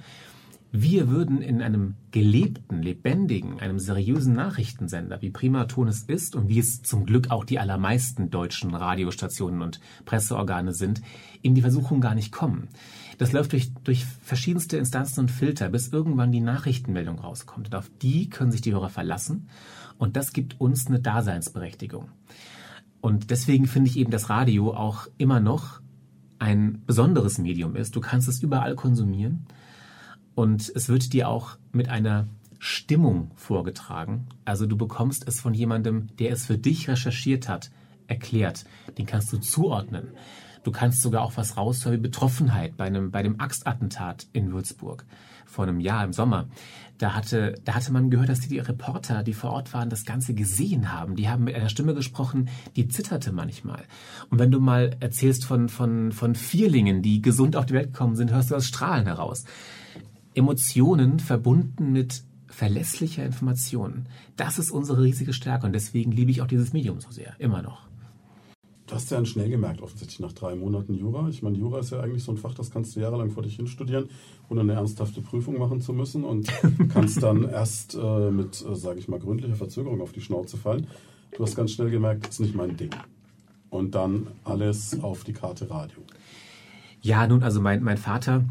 Wir würden in einem gelebten, lebendigen, einem seriösen Nachrichtensender, wie Primaton es ist und wie es zum Glück auch die allermeisten deutschen Radiostationen und Presseorgane sind, in die Versuchung gar nicht kommen. Das läuft durch, durch verschiedenste Instanzen und Filter, bis irgendwann die Nachrichtenmeldung rauskommt. Und auf die können sich die Hörer verlassen. Und das gibt uns eine Daseinsberechtigung. Und deswegen finde ich eben, dass Radio auch immer noch ein besonderes Medium ist. Du kannst es überall konsumieren. Und es wird dir auch mit einer Stimmung vorgetragen. Also du bekommst es von jemandem, der es für dich recherchiert hat, erklärt. Den kannst du zuordnen. Du kannst sogar auch was raushören wie Betroffenheit bei einem, bei dem Axtattentat in Würzburg vor einem Jahr im Sommer. Da hatte, da hatte man gehört, dass die, die Reporter, die vor Ort waren, das Ganze gesehen haben. Die haben mit einer Stimme gesprochen, die zitterte manchmal. Und wenn du mal erzählst von, von, von Vierlingen, die gesund auf die Welt gekommen sind, hörst du das Strahlen heraus. Emotionen verbunden mit verlässlicher Information. Das ist unsere riesige Stärke und deswegen liebe ich auch dieses Medium so sehr, immer noch. Du hast ja schnell gemerkt, offensichtlich nach drei Monaten Jura. Ich meine, Jura ist ja eigentlich so ein Fach, das kannst du jahrelang vor dich hin studieren, ohne eine ernsthafte Prüfung machen zu müssen und kannst dann erst äh, mit, äh, sage ich mal, gründlicher Verzögerung auf die Schnauze fallen. Du hast ganz schnell gemerkt, das ist nicht mein Ding. Und dann alles auf die Karte Radio. Ja, nun, also mein, mein Vater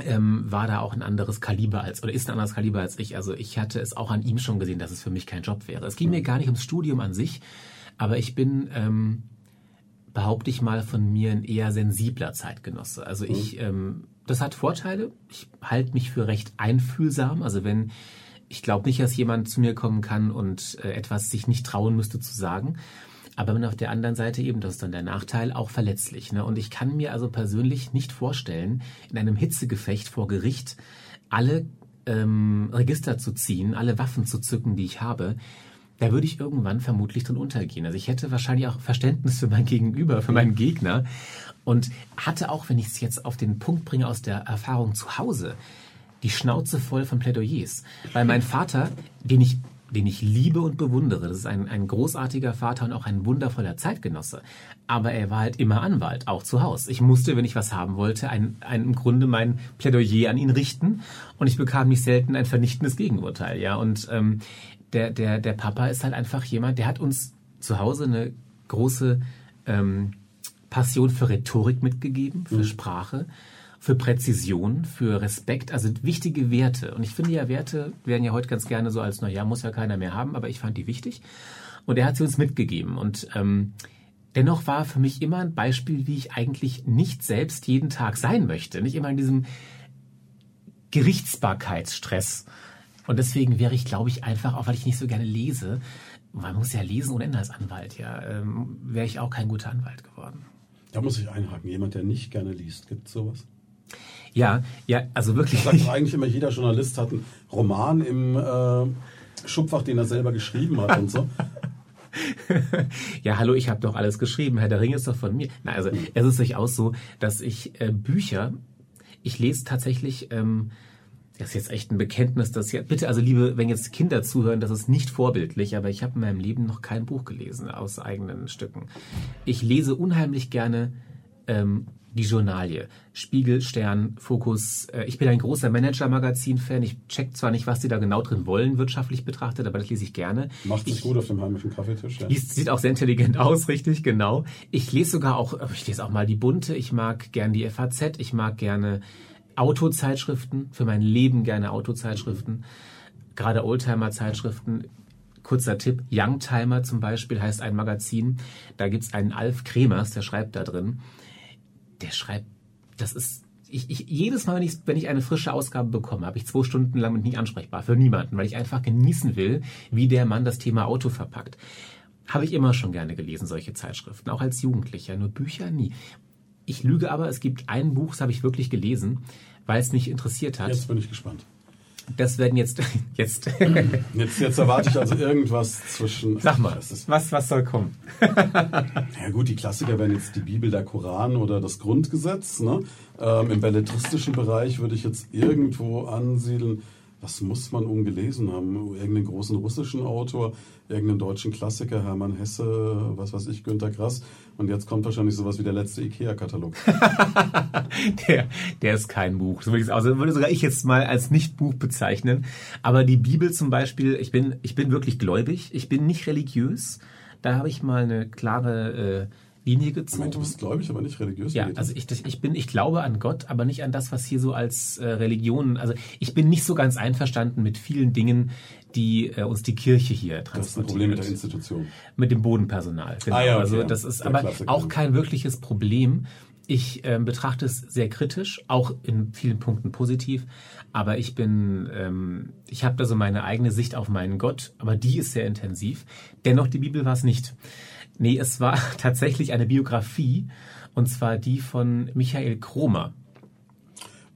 ähm, war da auch ein anderes Kaliber als, oder ist ein anderes Kaliber als ich. Also ich hatte es auch an ihm schon gesehen, dass es für mich kein Job wäre. Es ging mir gar nicht ums Studium an sich, aber ich bin... Ähm, behaupte ich mal, von mir ein eher sensibler Zeitgenosse. Also ich, mhm. ähm, das hat Vorteile. Ich halte mich für recht einfühlsam. Also wenn, ich glaube nicht, dass jemand zu mir kommen kann und äh, etwas sich nicht trauen müsste zu sagen. Aber man auf der anderen Seite eben, das ist dann der Nachteil, auch verletzlich. Ne? Und ich kann mir also persönlich nicht vorstellen, in einem Hitzegefecht vor Gericht alle ähm, Register zu ziehen, alle Waffen zu zücken, die ich habe, da würde ich irgendwann vermutlich drin untergehen. Also ich hätte wahrscheinlich auch Verständnis für mein Gegenüber, für meinen Gegner und hatte auch, wenn ich es jetzt auf den Punkt bringe aus der Erfahrung zu Hause, die Schnauze voll von Plädoyers. Weil mein Vater, den ich den ich liebe und bewundere. Das ist ein, ein großartiger Vater und auch ein wundervoller Zeitgenosse. Aber er war halt immer Anwalt, auch zu Hause. Ich musste, wenn ich was haben wollte, ein, ein, im Grunde mein Plädoyer an ihn richten und ich bekam nicht selten ein vernichtendes Gegenurteil. Ja, und ähm, der, der, der Papa ist halt einfach jemand, der hat uns zu Hause eine große ähm, Passion für Rhetorik mitgegeben, für mhm. Sprache, für Präzision, für Respekt, also wichtige Werte. Und ich finde ja, Werte werden ja heute ganz gerne so als, naja, muss ja keiner mehr haben, aber ich fand die wichtig. Und er hat sie uns mitgegeben. Und ähm, dennoch war für mich immer ein Beispiel, wie ich eigentlich nicht selbst jeden Tag sein möchte. Nicht immer in diesem Gerichtsbarkeitsstress. Und deswegen wäre ich, glaube ich, einfach, auch weil ich nicht so gerne lese, man muss ja lesen ohne Ende als Anwalt, ja, ähm, wäre ich auch kein guter Anwalt geworden. Da muss ich einhaken. Jemand, der nicht gerne liest, gibt es sowas? Ja, ja, also wirklich. Sagt eigentlich immer, jeder Journalist hat einen Roman im äh, Schubfach, den er selber geschrieben hat und so. ja, hallo, ich habe doch alles geschrieben. Herr der Ring ist doch von mir. Na, also es ist durchaus so, dass ich äh, Bücher, ich lese tatsächlich, ähm, das ist jetzt echt ein Bekenntnis, dass ja, bitte, also liebe, wenn jetzt Kinder zuhören, das ist nicht vorbildlich, aber ich habe in meinem Leben noch kein Buch gelesen aus eigenen Stücken. Ich lese unheimlich gerne ähm, die Journalie. Spiegel, Stern, Fokus. Äh, ich bin ein großer Manager-Magazin-Fan. Ich check zwar nicht, was die da genau drin wollen, wirtschaftlich betrachtet, aber das lese ich gerne. Macht sich ich, gut auf dem heimischen Kaffeetisch. Ja. Sieht auch sehr intelligent aus, richtig, genau. Ich lese sogar auch, ich lese auch mal die Bunte. Ich mag gern die FAZ. Ich mag gerne Autozeitschriften. Für mein Leben gerne Autozeitschriften. Gerade Oldtimer-Zeitschriften kurzer Tipp, Youngtimer zum Beispiel heißt ein Magazin. Da gibt's einen Alf Kremers, der schreibt da drin der schreibt, das ist, ich, ich, jedes Mal, wenn ich, wenn ich eine frische Ausgabe bekomme, habe ich zwei Stunden lang nicht ansprechbar für niemanden, weil ich einfach genießen will, wie der Mann das Thema Auto verpackt. Habe ich immer schon gerne gelesen, solche Zeitschriften, auch als Jugendlicher, nur Bücher nie. Ich lüge aber, es gibt ein Buch, das habe ich wirklich gelesen, weil es mich interessiert hat. Jetzt bin ich gespannt. Das werden jetzt jetzt jetzt jetzt erwarte ich also irgendwas zwischen. Sag mal, was was soll kommen? ja gut, die Klassiker wären jetzt die Bibel, der Koran oder das Grundgesetz. Ne? Ähm, Im belletristischen Bereich würde ich jetzt irgendwo ansiedeln was muss man ungelesen haben? Irgendeinen großen russischen Autor, irgendeinen deutschen Klassiker, Hermann Hesse, was weiß ich, Günter Grass. Und jetzt kommt wahrscheinlich sowas wie der letzte IKEA-Katalog. der, der ist kein Buch. So würde, ich, also würde sogar ich jetzt mal als Nicht-Buch bezeichnen. Aber die Bibel zum Beispiel, ich bin, ich bin wirklich gläubig. Ich bin nicht religiös. Da habe ich mal eine klare äh, Linie gezogen. Moment, du bist gläubig, aber nicht religiös? Ja, also ich, ich bin, ich glaube an Gott, aber nicht an das, was hier so als äh, Religion, also ich bin nicht so ganz einverstanden mit vielen Dingen, die äh, uns die Kirche hier transportiert. Das ist ein Problem mit der Institution. Mit dem Bodenpersonal. Genau. Ah, ja, okay, also das ist aber Klassiker. auch kein wirkliches Problem. Ich äh, betrachte es sehr kritisch, auch in vielen Punkten positiv, aber ich bin, ähm, ich habe da so meine eigene Sicht auf meinen Gott, aber die ist sehr intensiv. Dennoch, die Bibel war es nicht. Nee, es war tatsächlich eine Biografie und zwar die von Michael Kromer.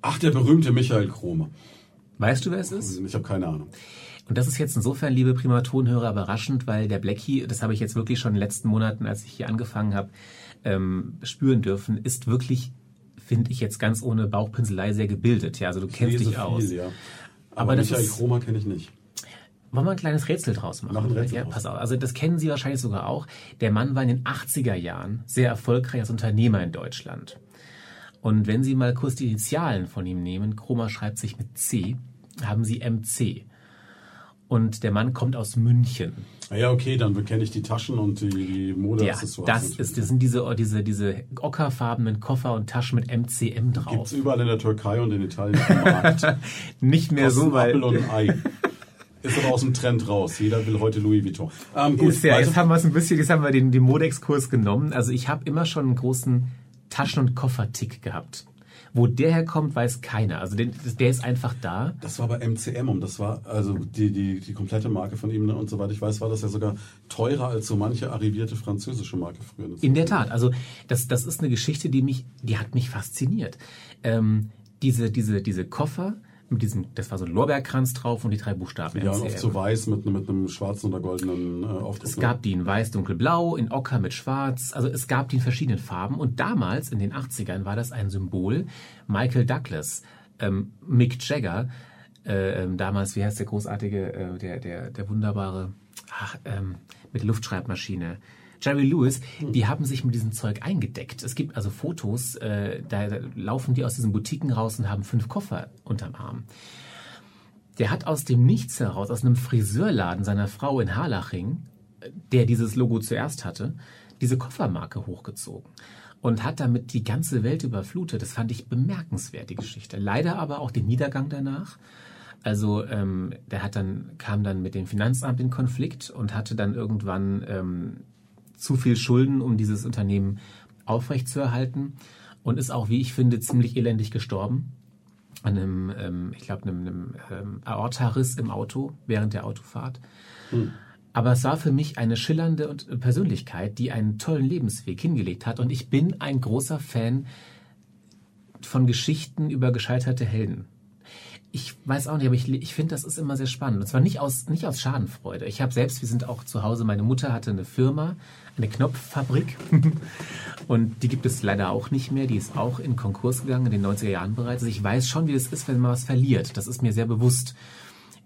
Ach, der berühmte Michael Kromer. Weißt du, wer es ist? Ich habe keine Ahnung. Und das ist jetzt insofern, liebe Primatonhörer, überraschend, weil der Blackie, das habe ich jetzt wirklich schon in den letzten Monaten, als ich hier angefangen habe, ähm, spüren dürfen, ist wirklich, finde ich jetzt ganz ohne Bauchpinselei sehr gebildet. Ja, also du ich kennst dich viel, aus. Ja. Aber, Aber Michael Kromer kenne ich nicht. Wollen wir ein kleines Rätsel draus machen? machen Rätsel ja, pass auf. Also das kennen Sie wahrscheinlich sogar auch. Der Mann war in den 80er Jahren sehr erfolgreich als Unternehmer in Deutschland. Und wenn Sie mal kurz die Initialen von ihm nehmen, Chroma schreibt sich mit C, haben Sie MC. Und der Mann kommt aus München. Ah ja, okay, dann kenne ich die Taschen und die, die Mode. Ja, das, ist, das sind diese, diese, diese ockerfarbenen Koffer und Taschen mit MCM drauf. Gibt's überall in der Türkei und in Italien am Markt. Nicht mehr Kosten so, weil... Apfel und ein Ei. Ist aber aus dem Trend raus. Jeder will heute Louis Vuitton. Ähm, gut, ist ja, jetzt haben wir es ein bisschen, jetzt haben wir den, den Modexkurs genommen. Also ich habe immer schon einen großen Taschen- und Koffertick gehabt. Wo der herkommt, weiß keiner. Also den, der ist einfach da. Das war bei MCM und das war also die, die, die komplette Marke von ihm ne? und soweit ich weiß, war das ja sogar teurer als so manche arrivierte französische Marke früher. In der Tat. Also das, das ist eine Geschichte, die mich, die hat mich fasziniert. Ähm, diese, diese, diese Koffer, mit diesem, das war so ein Lorbeerkranz drauf und die drei Buchstaben. Ja, oft so weiß mit, mit einem schwarzen oder goldenen äh, Aufdruck. Es gab die in weiß, dunkelblau, in ocker mit schwarz. Also es gab die in verschiedenen Farben. Und damals, in den 80ern, war das ein Symbol. Michael Douglas, ähm, Mick Jagger, äh, ähm, damals, wie heißt der großartige, äh, der, der, der wunderbare, ach, ähm, mit der Luftschreibmaschine, Jerry Lewis, die haben sich mit diesem Zeug eingedeckt. Es gibt also Fotos, äh, da laufen die aus diesen Boutiquen raus und haben fünf Koffer unterm Arm. Der hat aus dem Nichts heraus, aus einem Friseurladen seiner Frau in Harlaching, der dieses Logo zuerst hatte, diese Koffermarke hochgezogen und hat damit die ganze Welt überflutet. Das fand ich bemerkenswert, die Geschichte. Leider aber auch den Niedergang danach. Also ähm, der hat dann kam dann mit dem Finanzamt in Konflikt und hatte dann irgendwann ähm, zu viel Schulden, um dieses Unternehmen aufrechtzuerhalten und ist auch, wie ich finde, ziemlich elendig gestorben. An einem, ähm, ich glaube, einem, einem ähm, Aortariss im Auto während der Autofahrt. Hm. Aber es war für mich eine schillernde Persönlichkeit, die einen tollen Lebensweg hingelegt hat. Und ich bin ein großer Fan von Geschichten über gescheiterte Helden ich weiß auch nicht, aber ich, ich finde, das ist immer sehr spannend. Und zwar nicht aus, nicht aus Schadenfreude. Ich habe selbst, wir sind auch zu Hause, meine Mutter hatte eine Firma, eine Knopffabrik. und die gibt es leider auch nicht mehr. Die ist auch in Konkurs gegangen in den 90er Jahren bereits. Also ich weiß schon, wie das ist, wenn man was verliert. Das ist mir sehr bewusst.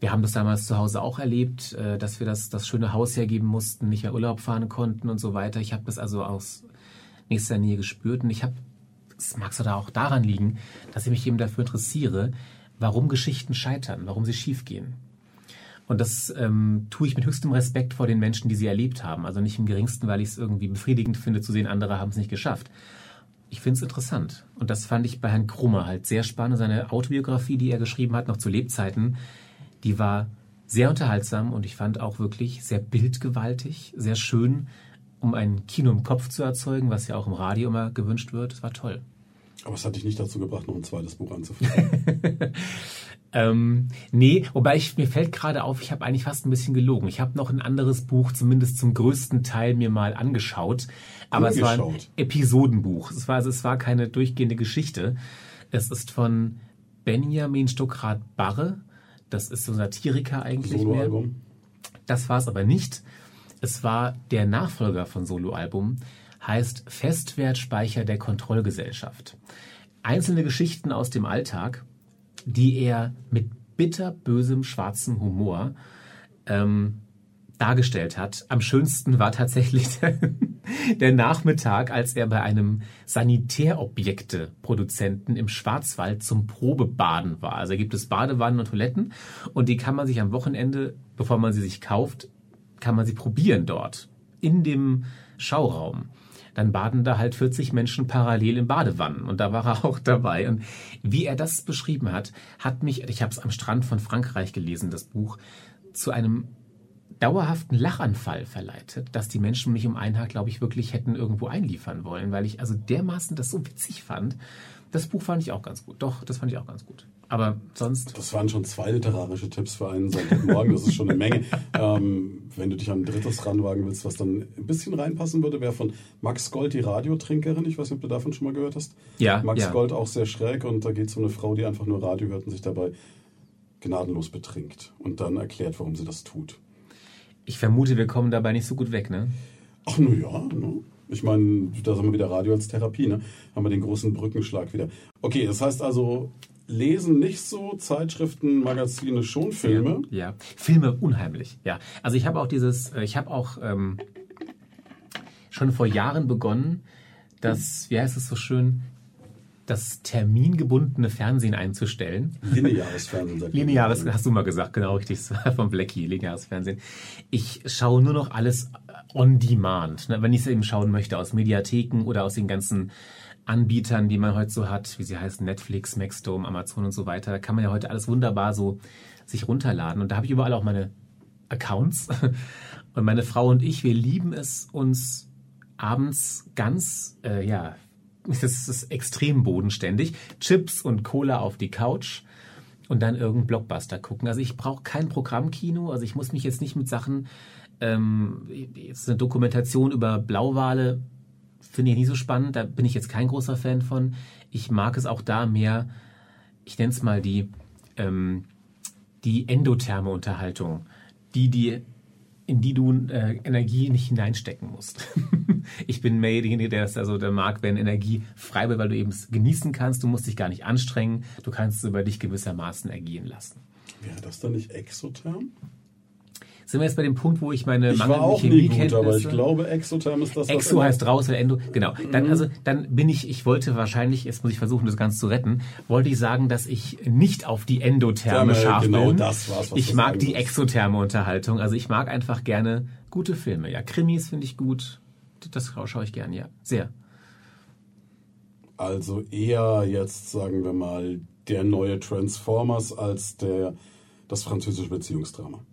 Wir haben das damals zu Hause auch erlebt, äh, dass wir das, das schöne Haus hergeben mussten, nicht mehr Urlaub fahren konnten und so weiter. Ich habe das also aus nächster Nähe gespürt und ich habe, es mag so da auch daran liegen, dass ich mich eben dafür interessiere, warum Geschichten scheitern, warum sie schiefgehen. Und das ähm, tue ich mit höchstem Respekt vor den Menschen, die sie erlebt haben. Also nicht im geringsten, weil ich es irgendwie befriedigend finde zu sehen, andere haben es nicht geschafft. Ich finde es interessant. Und das fand ich bei Herrn Krummer halt sehr spannend. Seine Autobiografie, die er geschrieben hat, noch zu Lebzeiten, die war sehr unterhaltsam und ich fand auch wirklich sehr bildgewaltig, sehr schön, um ein Kino im Kopf zu erzeugen, was ja auch im Radio immer gewünscht wird. Es war toll. Aber es hat dich nicht dazu gebracht, noch ein zweites Buch anzufangen. ähm, nee, wobei ich, mir fällt gerade auf, ich habe eigentlich fast ein bisschen gelogen. Ich habe noch ein anderes Buch, zumindest zum größten Teil, mir mal angeschaut. Aber angeschaut. es war ein Episodenbuch. Es war, also, es war keine durchgehende Geschichte. Es ist von Benjamin Stuckrad Barre. Das ist so ein Satiriker eigentlich mehr. Das war es aber nicht. Es war der Nachfolger von Soloalbum heißt Festwertspeicher der Kontrollgesellschaft. Einzelne Geschichten aus dem Alltag, die er mit bitterbösem schwarzen Humor ähm, dargestellt hat. Am schönsten war tatsächlich der, der Nachmittag, als er bei einem Sanitärobjekte-Produzenten im Schwarzwald zum Probebaden war. Also gibt es Badewannen und Toiletten und die kann man sich am Wochenende, bevor man sie sich kauft, kann man sie probieren dort in dem Schauraum dann baden da halt 40 Menschen parallel in Badewannen und da war er auch dabei. Und wie er das beschrieben hat, hat mich, ich habe es am Strand von Frankreich gelesen, das Buch, zu einem dauerhaften Lachanfall verleitet, dass die Menschen mich um ein Haar, glaube ich, wirklich hätten irgendwo einliefern wollen, weil ich also dermaßen das so witzig fand. Das Buch fand ich auch ganz gut. Doch, das fand ich auch ganz gut. Aber sonst. Das waren schon zwei literarische Tipps für einen Sonntagmorgen. Das ist schon eine Menge. ähm, wenn du dich an ein drittes ranwagen willst, was dann ein bisschen reinpassen würde, wäre von Max Gold, die Radiotrinkerin. Ich weiß nicht, ob du davon schon mal gehört hast. Ja. Max ja. Gold auch sehr schräg und da geht es um eine Frau, die einfach nur Radio hört und sich dabei gnadenlos betrinkt und dann erklärt, warum sie das tut. Ich vermute, wir kommen dabei nicht so gut weg, ne? Ach, na ja, ne? Ich meine, da haben wir wieder Radio als Therapie, ne? Haben wir den großen Brückenschlag wieder. Okay, das heißt also, lesen nicht so, Zeitschriften, Magazine schon, Filme. Ja, ja. Filme unheimlich, ja. Also ich habe auch dieses, äh, ich habe auch ähm, schon vor Jahren begonnen, das, wie heißt es so schön, das termingebundene Fernsehen einzustellen. Lineares Fernsehen, sagt Lineares, hast du mal gesagt, genau richtig, vom Blackie, lineares Fernsehen. Ich schaue nur noch alles on demand, ne, wenn ich es eben schauen möchte, aus Mediatheken oder aus den ganzen Anbietern, die man heute so hat, wie sie heißen, Netflix, Maxdome, Amazon und so weiter. Kann man ja heute alles wunderbar so sich runterladen. Und da habe ich überall auch meine Accounts. Und meine Frau und ich, wir lieben es, uns abends ganz, äh, ja, das ist extrem bodenständig, Chips und Cola auf die Couch und dann irgendeinen Blockbuster gucken. Also ich brauche kein Programmkino, also ich muss mich jetzt nicht mit Sachen, ähm, jetzt eine Dokumentation über Blauwale finde ich nicht so spannend. Da bin ich jetzt kein großer Fan von. Ich mag es auch da mehr, ich nenne es mal die, ähm, die endotherme Unterhaltung. Die, die, in die du äh, Energie nicht hineinstecken musst. ich bin mehr derjenige, der es also der mag, wenn Energie frei wird, weil du eben genießen kannst. Du musst dich gar nicht anstrengen. Du kannst es über dich gewissermaßen ergehen lassen. Wäre das dann nicht exotherm? Sind wir jetzt bei dem Punkt, wo ich meine ich war auch nie gut, aber ich glaube, Exotherm ist das. Exo heißt raus, weil Endo, genau. Dann, mhm. also, dann bin ich, ich wollte wahrscheinlich, jetzt muss ich versuchen, das Ganze zu retten, wollte ich sagen, dass ich nicht auf die Endotherme scharf genau bin. Das war's, was ich mag die exotherme Unterhaltung. Also ich mag einfach gerne gute Filme. Ja, Krimis finde ich gut. Das schaue ich gerne, ja. Sehr. Also eher jetzt, sagen wir mal, der neue Transformers als der, das französische Beziehungsdrama.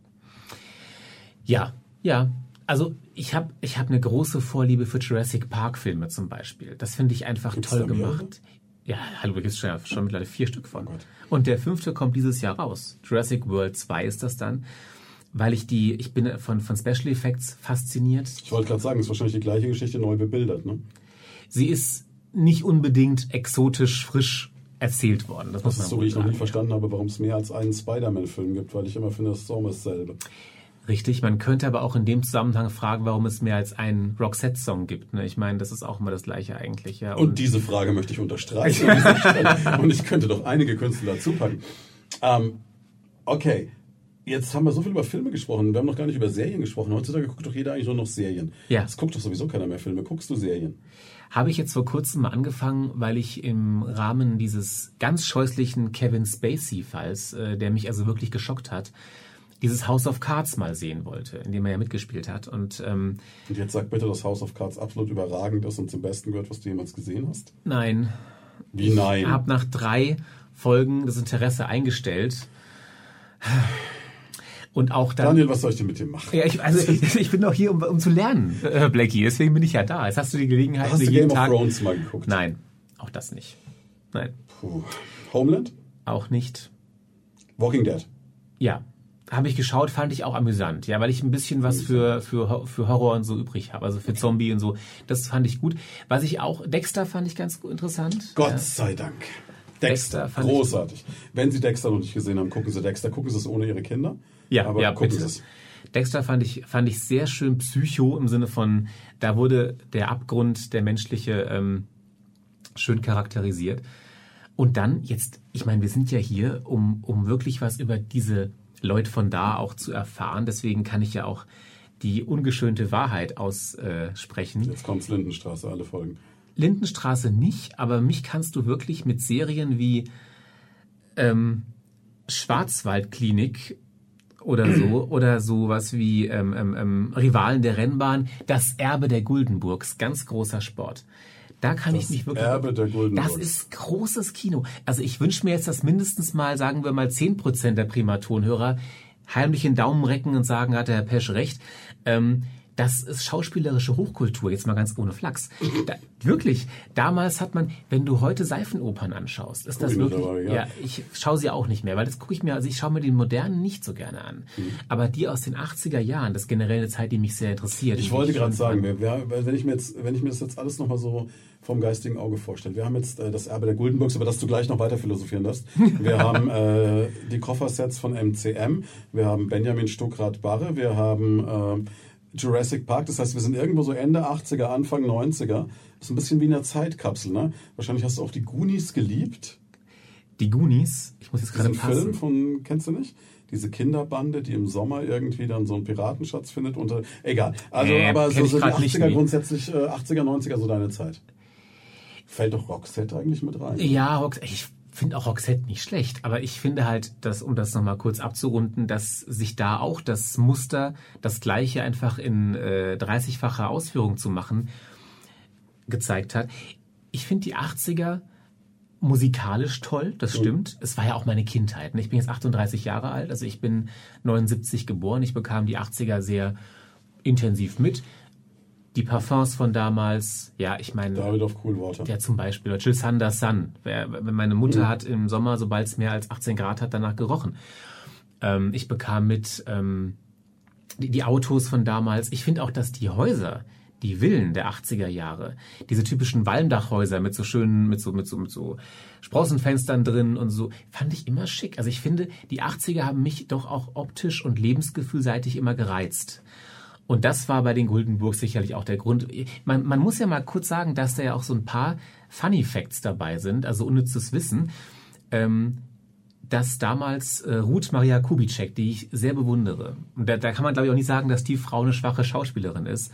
Ja, ja. Also ich habe ich hab eine große Vorliebe für Jurassic Park Filme zum Beispiel. Das finde ich einfach Gibt's toll gemacht. Ja, hallo, da gibt es schon, schon mittlerweile vier Stück von. Oh. Und der fünfte kommt dieses Jahr raus. Jurassic World 2 ist das dann. Weil ich die, ich bin von, von Special Effects fasziniert. Ich wollte gerade sagen, es ist wahrscheinlich die gleiche Geschichte neu bebildert, ne? Sie ist nicht unbedingt exotisch frisch erzählt worden. Das, muss Das man ist so, wie ich noch sagen. verstanden habe, warum es mehr als einen Spider-Man-Film gibt, weil ich immer finde, das ist auch immer dasselbe. Richtig, man könnte aber auch in dem Zusammenhang fragen, warum es mehr als einen Roxette-Song gibt. Ne? Ich meine, das ist auch immer das Gleiche eigentlich. Ja. Und diese Frage möchte ich unterstreichen. Und ich könnte doch einige Künstler dazu packen. Ähm, okay, jetzt haben wir so viel über Filme gesprochen. Wir haben noch gar nicht über Serien gesprochen. Heutzutage guckt doch jeder eigentlich nur noch Serien. Ja. Es guckt doch sowieso keiner mehr Filme. Guckst du Serien? Habe ich jetzt vor kurzem mal angefangen, weil ich im Rahmen dieses ganz scheußlichen Kevin Spacey-Falls, äh, der mich also wirklich geschockt hat, dieses House of Cards mal sehen wollte, in dem er ja mitgespielt hat. Und ähm, Und jetzt sag bitte, dass House of Cards absolut überragend ist und zum Besten gehört, was du jemals gesehen hast. nein, Wie nein? ich habe nach drei Folgen das Interesse eingestellt. Und auch dann. Daniel, was soll ich denn mit dir machen? Ja, ich, also ich, ich bin doch hier, um, um zu lernen, äh, Blackie. Deswegen bin ich ja da. Jetzt hast du die Gelegenheit, Hast du jeden Game of Tag. Thrones mal geguckt? Nein, auch das nicht. Nein, Puh. Homeland? auch nicht. Walking Dead? Ja, habe ich geschaut, fand ich auch amüsant. Ja, weil ich ein bisschen was für, für, für Horror und so übrig habe. Also für Zombie und so. Das fand ich gut. Was ich auch, Dexter fand ich ganz interessant. Gott Ja. sei Dank. Dexter Dexter, fand ich großartig. Wenn Sie Dexter noch nicht gesehen haben, gucken Sie Dexter. Gucken Sie es ohne Ihre Kinder. Ja, aber ja, gucken bitte. Sie es. Dexter fand ich, fand ich sehr schön psycho im Sinne von, da wurde der Abgrund, der menschliche, ähm, schön charakterisiert. Und dann jetzt, ich meine, wir sind ja hier, um, um wirklich was über diese Leute von da auch zu erfahren. Deswegen kann ich ja auch die ungeschönte Wahrheit aussprechen. Jetzt kommt's Lindenstraße, alle Folgen. Lindenstraße nicht, aber mich kannst du wirklich mit Serien wie ähm, Schwarzwaldklinik oder so oder sowas wie ähm, ähm, ähm, Rivalen der Rennbahn, das Erbe der Guldenburgs, ganz großer Sport. Da kann ich Das mich wirklich. Erbe der Guldenburgs. Das ist großes Kino. Also ich wünsche mir jetzt, dass mindestens mal, sagen wir mal, 10% der Primatonhörer heimlich den Daumen recken und sagen, hat der Herr Pesch recht. Ähm, das ist schauspielerische Hochkultur, jetzt mal ganz ohne Flachs. Da, wirklich, damals hat man, wenn du heute Seifenopern anschaust, ist das ich wirklich, mittlerweile, ja. ja, ich schaue sie auch nicht mehr, weil das gucke ich mir, also ich schaue mir die modernen nicht so gerne an. Mhm. Aber die aus den 80er Jahren, das ist generell eine Zeit, die mich sehr interessiert. Ich wollte ich gerade sagen, wenn, ich mir jetzt, wenn ich mir das jetzt alles nochmal so vom geistigen Auge vorstelle, wir haben jetzt äh, das Erbe der Guldenburgs, über das du gleich noch weiter philosophieren darfst. Wir haben äh, die Koffersets von MCM, wir haben Benjamin Stuckrad-Barre, wir haben äh, Jurassic Park, das heißt, wir sind irgendwo so Ende 80er, Anfang 90er. Das ist ein bisschen wie in einer Zeitkapsel, ne? Wahrscheinlich hast du auch die Goonies geliebt. Die Goonies, ich muss jetzt gerade passen. Film von, kennst du nicht? Diese Kinderbande, die im Sommer irgendwie dann so einen Piratenschatz findet. Unter, egal. Also, Äh, aber so sind die grad nicht, 80er nee. grundsätzlich, äh, 80er, 90er so deine Zeit. Fällt doch Roxette eigentlich mit rein? Ja, Rox ich finde auch Roxette nicht schlecht, aber ich finde halt, dass, um das nochmal kurz abzurunden, dass sich da auch das Muster, das gleiche einfach in äh, 30-facher Ausführung zu machen, gezeigt hat. Ich finde die 80er musikalisch toll, das stimmt. Es war ja auch meine Kindheit. ne? Ich bin jetzt 38 Jahre alt, also ich bin 79 geboren. Ich bekam die 80er sehr intensiv mit. Die Parfums von damals, ja, ich meine, David of Coolwater. ja, zum Beispiel. Oder Jill Sanders Sun. Meine Mutter hat im Sommer, sobald es mehr als 18 Grad hat, danach gerochen. Ähm, ich bekam mit ähm, die, die Autos von damals. Ich finde auch, dass die Häuser, die Villen der 80er Jahre, diese typischen Walmdachhäuser mit so schönen, mit so, mit so, mit so Sprossenfenstern drin und so, fand ich immer schick. Also ich finde, die 80er haben mich doch auch optisch und lebensgefühlseitig immer gereizt. Und das war bei den Guldenburgs sicherlich auch der Grund. Man, man muss ja mal kurz sagen, dass da ja auch so ein paar Funny Facts dabei sind, also unnützes Wissen. Ähm, dass damals äh, Ruth Maria Kubitschek, die ich sehr bewundere, und da, da kann man glaube ich auch nicht sagen, dass die Frau eine schwache Schauspielerin ist.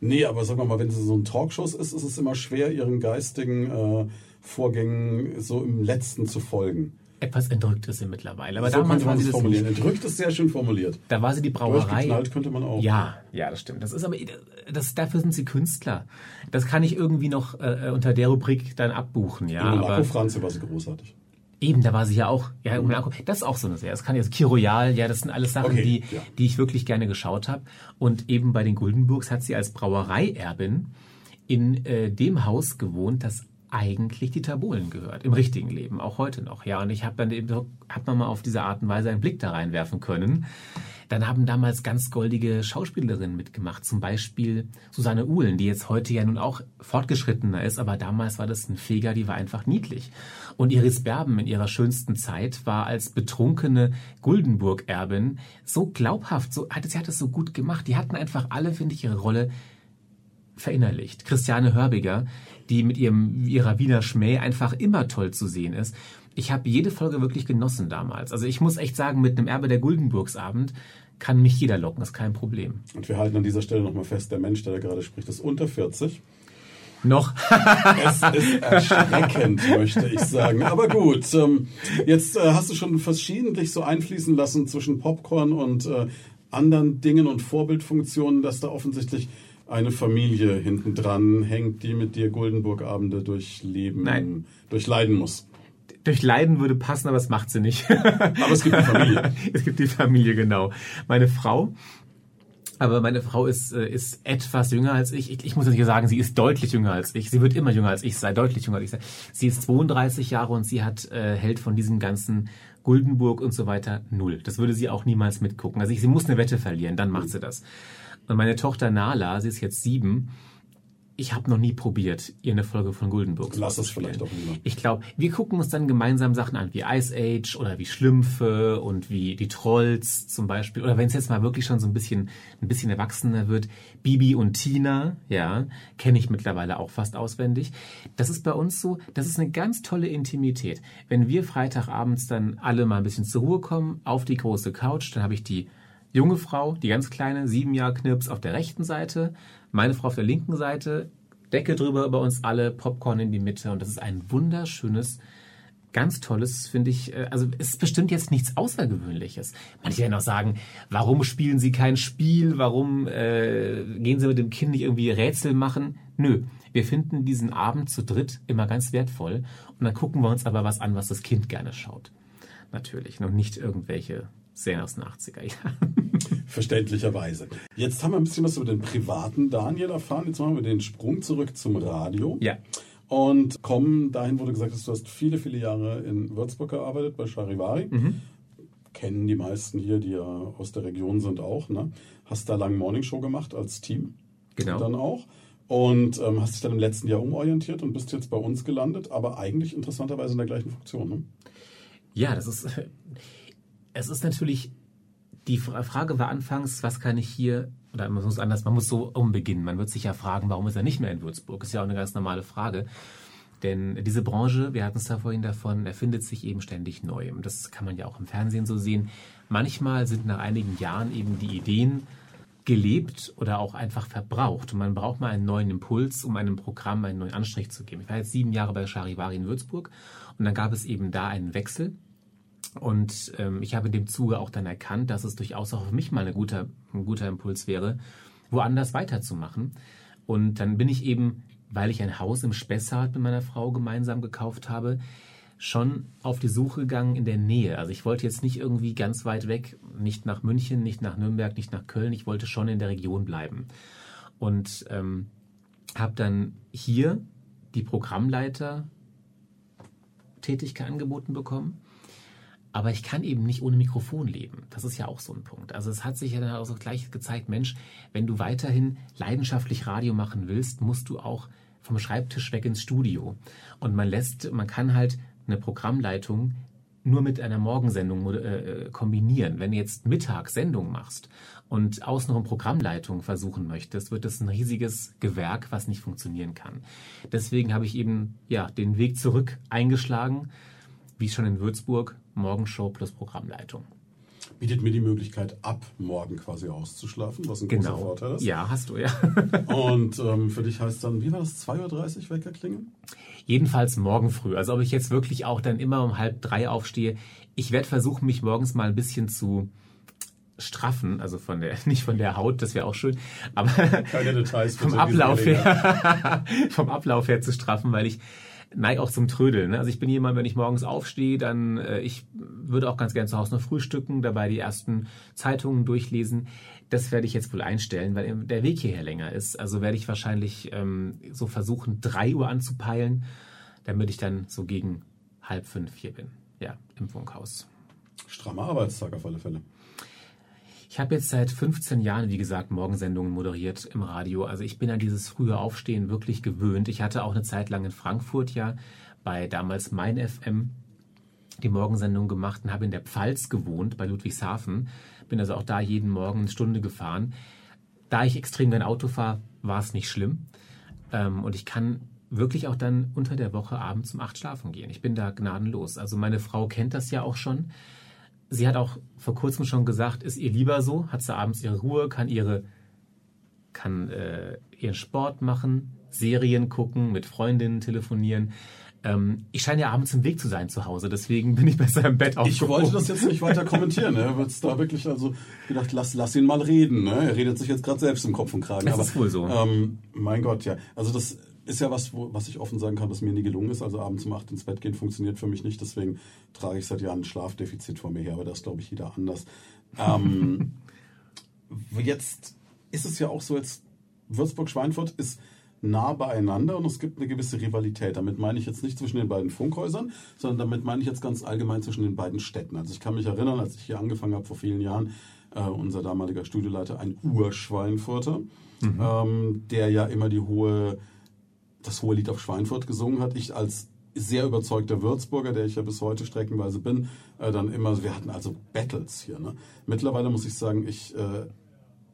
Nee, aber sagen wir mal, wenn es so ein Talkshows ist, ist es immer schwer, ihren geistigen äh, Vorgängen so im Letzten zu folgen. Etwas entrückt ist sie mittlerweile. Aber so damals war sie formulieren. nicht. Entrückt ist sehr schön formuliert. Da war sie die Brauerei. Durchgeknallt könnte man auch. Ja, ja, das stimmt. Das ist aber, das, dafür sind sie Künstler. Das kann ich irgendwie noch äh, unter der Rubrik dann abbuchen, ja. In Monaco Aber Franzi war sie großartig. Eben, da war sie ja auch, ja, mhm. das ist auch so eine Serie. Das kann jetzt Kiroyal, ja, das sind alles Sachen, okay, die, ja. die ich wirklich gerne geschaut habe. Und eben bei den Guldenburgs hat sie als Brauereierbin in äh, dem Haus gewohnt, das eigentlich die Tabulen gehört, im richtigen Leben, auch heute noch. Ja, und ich habe dann eben, hat man mal auf diese Art und Weise einen Blick da reinwerfen können. Dann haben damals ganz goldige Schauspielerinnen mitgemacht, zum Beispiel Susanne Uhlen, die jetzt heute ja nun auch fortgeschrittener ist, aber damals war das ein Feger, die war einfach niedlich. Und Iris Berben in ihrer schönsten Zeit war als betrunkene Guldenburg-Erbin so glaubhaft, so, sie hat es so gut gemacht. Die hatten einfach alle, finde ich, ihre Rolle verinnerlicht. Christiane Hörbiger, die mit ihrem, ihrer Wiener Schmäh einfach immer toll zu sehen ist. Ich habe jede Folge wirklich genossen damals. Also ich muss echt sagen, mit einem Erbe der Guldenburgsabend kann mich jeder locken, ist kein Problem. Und wir halten an dieser Stelle nochmal fest, der Mensch, der da gerade spricht, ist unter 40. Noch. es ist erschreckend, möchte ich sagen. Aber gut, ähm, jetzt äh, hast du schon verschiedentlich so einfließen lassen zwischen Popcorn und äh, anderen Dingen und Vorbildfunktionen, dass da offensichtlich eine Familie hinten dran hängt, die mit dir Guldenburg-Abende durchleben, Nein. durchleiden muss. Durchleiden würde passen, aber es macht sie nicht. aber es gibt die Familie. es gibt die Familie, genau. Meine Frau, aber meine Frau ist, äh, ist etwas jünger als ich. ich. Ich muss nicht sagen, sie ist deutlich jünger als ich. Sie wird immer jünger als ich sei, deutlich jünger als ich. Sie ist 32 Jahre und sie hat äh, hält von diesem ganzen Guldenburg und so weiter null. Das würde sie auch niemals mitgucken. Also ich, sie muss eine Wette verlieren, dann macht sie das. Und meine Tochter Nala, sie ist jetzt sieben, ich habe noch nie probiert, ihr eine Folge von Guldenburg Lass es vielleicht auch nie. Ich glaube, wir gucken uns dann gemeinsam Sachen an, wie Ice Age oder wie Schlümpfe und wie die Trolls zum Beispiel. Oder wenn es jetzt mal wirklich schon so ein bisschen, ein bisschen erwachsener wird, Bibi und Tina, ja, kenne ich mittlerweile auch fast auswendig. Das ist bei uns so, das ist eine ganz tolle Intimität. Wenn wir Freitagabends dann alle mal ein bisschen zur Ruhe kommen, auf die große Couch, dann habe ich die junge Frau, die ganz kleine, sieben Jahre Knirps auf der rechten Seite, meine Frau auf der linken Seite, Decke drüber über uns alle, Popcorn in die Mitte und das ist ein wunderschönes, ganz tolles, finde ich. Äh, also es ist bestimmt jetzt nichts Außergewöhnliches. Manche werden auch sagen, warum spielen Sie kein Spiel? Warum äh, gehen Sie mit dem Kind nicht irgendwie Rätsel machen? Nö, wir finden diesen Abend zu dritt immer ganz wertvoll und dann gucken wir uns aber was an, was das Kind gerne schaut. Natürlich, noch nicht irgendwelche sehr aus den 80er Jahren. Verständlicherweise. Jetzt haben wir ein bisschen was über den privaten Daniel erfahren. Jetzt machen wir den Sprung zurück zum Radio. Ja. Und kommen dahin, wo du gesagt hast, du hast viele, viele Jahre in Würzburg gearbeitet, bei Charivari. Mhm. Kennen die meisten hier, die ja aus der Region sind, auch. Ne? Hast da lange Morningshow gemacht als Team. Genau. Dann auch. Und ähm, hast dich dann im letzten Jahr umorientiert und bist jetzt bei uns gelandet, aber eigentlich interessanterweise in der gleichen Funktion. Ne? Ja, das ist es ist natürlich, die Frage war anfangs, was kann ich hier, oder man muss anders, man muss so umbeginnen. Man wird sich ja fragen, warum ist er nicht mehr in Würzburg? Ist ja auch eine ganz normale Frage. Denn diese Branche, wir hatten es da vorhin davon, erfindet sich eben ständig neu. Und das kann man ja auch im Fernsehen so sehen. Manchmal sind nach einigen Jahren eben die Ideen gelebt oder auch einfach verbraucht. Und man braucht mal einen neuen Impuls, um einem Programm einen neuen Anstrich zu geben. Ich war jetzt sieben Jahre bei Charivari in Würzburg und dann gab es eben da einen Wechsel und ähm, ich habe in dem Zuge auch dann erkannt, dass es durchaus auch für mich mal eine guter, ein guter Impuls wäre, woanders weiterzumachen. Und dann bin ich eben, weil ich ein Haus im Spessart mit meiner Frau gemeinsam gekauft habe, schon auf die Suche gegangen in der Nähe. Also ich wollte jetzt nicht irgendwie ganz weit weg, nicht nach München, nicht nach Nürnberg, nicht nach Köln. Ich wollte schon in der Region bleiben. Und ähm, habe dann hier die Programmleiter Tätigkeit angeboten bekommen aber ich kann eben nicht ohne Mikrofon leben. Das ist ja auch so ein Punkt. Also es hat sich ja dann auch so gleich gezeigt, Mensch, wenn du weiterhin leidenschaftlich Radio machen willst, musst du auch vom Schreibtisch weg ins Studio. Und man lässt, man kann halt eine Programmleitung nur mit einer Morgensendung äh, kombinieren. Wenn du jetzt Mittag Sendung machst und außenrum Programmleitung versuchen möchtest, wird das ein riesiges Gewerk, was nicht funktionieren kann. Deswegen habe ich eben ja den Weg zurück eingeschlagen, wie schon in Würzburg Morgenshow plus Programmleitung. Bietet mir die Möglichkeit, ab morgen quasi auszuschlafen, was ein genau. großer Vorteil ist. Ja, hast du, ja. Und ähm, für dich heißt dann, wie war das, 2.30 Uhr Wecker klingen? Jedenfalls morgen früh. Also ob ich jetzt wirklich auch dann immer um halb drei aufstehe. Ich werde versuchen, mich morgens mal ein bisschen zu straffen, also von der, nicht von der Haut, das wäre auch schön, aber Keine Details vom Ablauf her, vom Ablauf her zu straffen, weil ich neige auch zum Trödeln. Ne? Also ich bin jemand, wenn ich morgens aufstehe, dann äh, ich würde auch ganz gerne zu Hause noch frühstücken, dabei die ersten Zeitungen durchlesen. Das werde ich jetzt wohl einstellen, weil der Weg hierher länger ist. Also werde ich wahrscheinlich ähm, so versuchen, drei Uhr anzupeilen, damit ich dann so gegen halb fünf hier bin. Ja, im Funkhaus. Strammer Arbeitstag auf alle Fälle. Ich habe jetzt seit 15 Jahren, wie gesagt, Morgensendungen moderiert im Radio. Also ich bin an dieses frühe Aufstehen wirklich gewöhnt. Ich hatte auch eine Zeit lang in Frankfurt ja bei damals Mein FM die Morgensendung gemacht und habe in der Pfalz gewohnt, bei Ludwigshafen. Bin also auch da jeden Morgen eine Stunde gefahren. Da ich extrem gern Auto fahre, war es nicht schlimm. Ähm, und ich kann wirklich auch dann unter der Woche abends um acht schlafen gehen. Ich bin da gnadenlos. Also meine Frau kennt das ja auch schon. Sie hat auch vor kurzem schon gesagt, ist ihr lieber so, hat sie abends ihre Ruhe, kann ihre kann äh, ihren Sport machen, Serien gucken, mit Freundinnen telefonieren. Ähm, ich scheine ja abends im Weg zu sein zu Hause, deswegen bin ich besser im Bett aufgehoben. Ich wollte das jetzt nicht weiter kommentieren. Er wird da wirklich also gedacht, lass, lass ihn mal reden. Ne? Er redet sich jetzt gerade selbst im Kopf und Kragen. Das aber, ist wohl so. Ähm, mein Gott, ja. Also das ist ja was, wo, was ich offen sagen kann, dass mir nie gelungen ist. Also abends um acht ins Bett gehen funktioniert für mich nicht. Deswegen trage ich seit Jahren ein Schlafdefizit vor mir her. Aber das glaube ich jeder anders. Ähm, jetzt ist es ja auch so, jetzt Würzburg-Schweinfurt ist nah beieinander und es gibt eine gewisse Rivalität. Damit meine ich jetzt nicht zwischen den beiden Funkhäusern, sondern damit meine ich jetzt ganz allgemein zwischen den beiden Städten. Also ich kann mich erinnern, als ich hier angefangen habe vor vielen Jahren, äh, unser damaliger Studioleiter, ein Urschweinfurter, mhm. ähm, der ja immer die hohe das hohe Lied auf Schweinfurt gesungen hat. Ich als sehr überzeugter Würzburger, der ich ja bis heute streckenweise bin, äh, dann immer, wir hatten also Battles hier. Ne? Mittlerweile muss ich sagen, ich äh,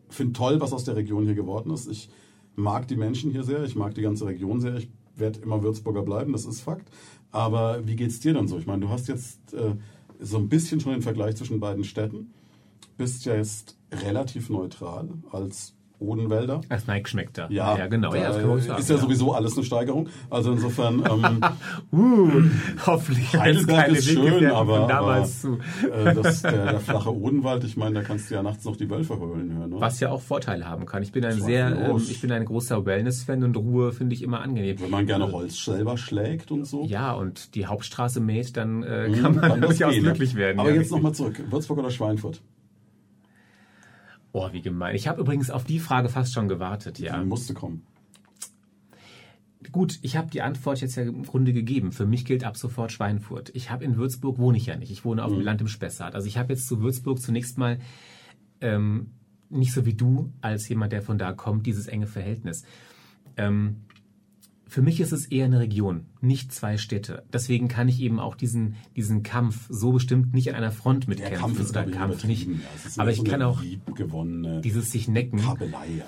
finde toll, was aus der Region hier geworden ist. Ich mag die Menschen hier sehr, ich mag die ganze Region sehr. Ich werde immer Würzburger bleiben, das ist Fakt. Aber wie geht's dir dann so? Ich meine, du hast jetzt äh, so ein bisschen schon den Vergleich zwischen beiden Städten, bist ja jetzt relativ neutral als Odenwälder. Als Nike schmeckt da. Ja, ja genau. Ja, sagen, ist ja, ja, sowieso alles eine Steigerung. Also insofern. Ähm, uh, hoffentlich. Heidelberg ist schön, aber, aber äh, das, der, der, flache Odenwald, ich meine, da kannst du ja nachts noch die Wölfe heulen hören. Ne? Was ja auch Vorteile haben kann. Ich bin ein sehr, ähm, ich bin ein großer Wellness-Fan und Ruhe finde ich immer angenehm. Wenn man gerne Holz selber schlägt und so. Ja, und die Hauptstraße mäht, dann äh, hm, kann man kann durchaus glücklich werden. Aber ja, jetzt nochmal zurück. Würzburg oder Schweinfurt? Oh, wie gemein. Ich habe übrigens auf die Frage fast schon gewartet, ja. Die musste kommen. Gut, ich habe die Antwort jetzt ja im Grunde gegeben. Für mich gilt ab sofort Schweinfurt. Ich habe in Würzburg wohne ich ja nicht. Ich wohne auf dem mhm. Land im Spessart. Also ich habe jetzt zu Würzburg zunächst mal ähm, nicht so wie du als jemand, der von da kommt, dieses enge Verhältnis. Ähm, für mich ist es eher eine Region, nicht zwei Städte. Deswegen kann ich eben auch diesen, diesen Kampf so bestimmt nicht an einer Front mitkämpfen. Der Kampf ist, oder Kampf nicht. Ja, Aber ich kann auch dieses sich necken. Kabelei, ja.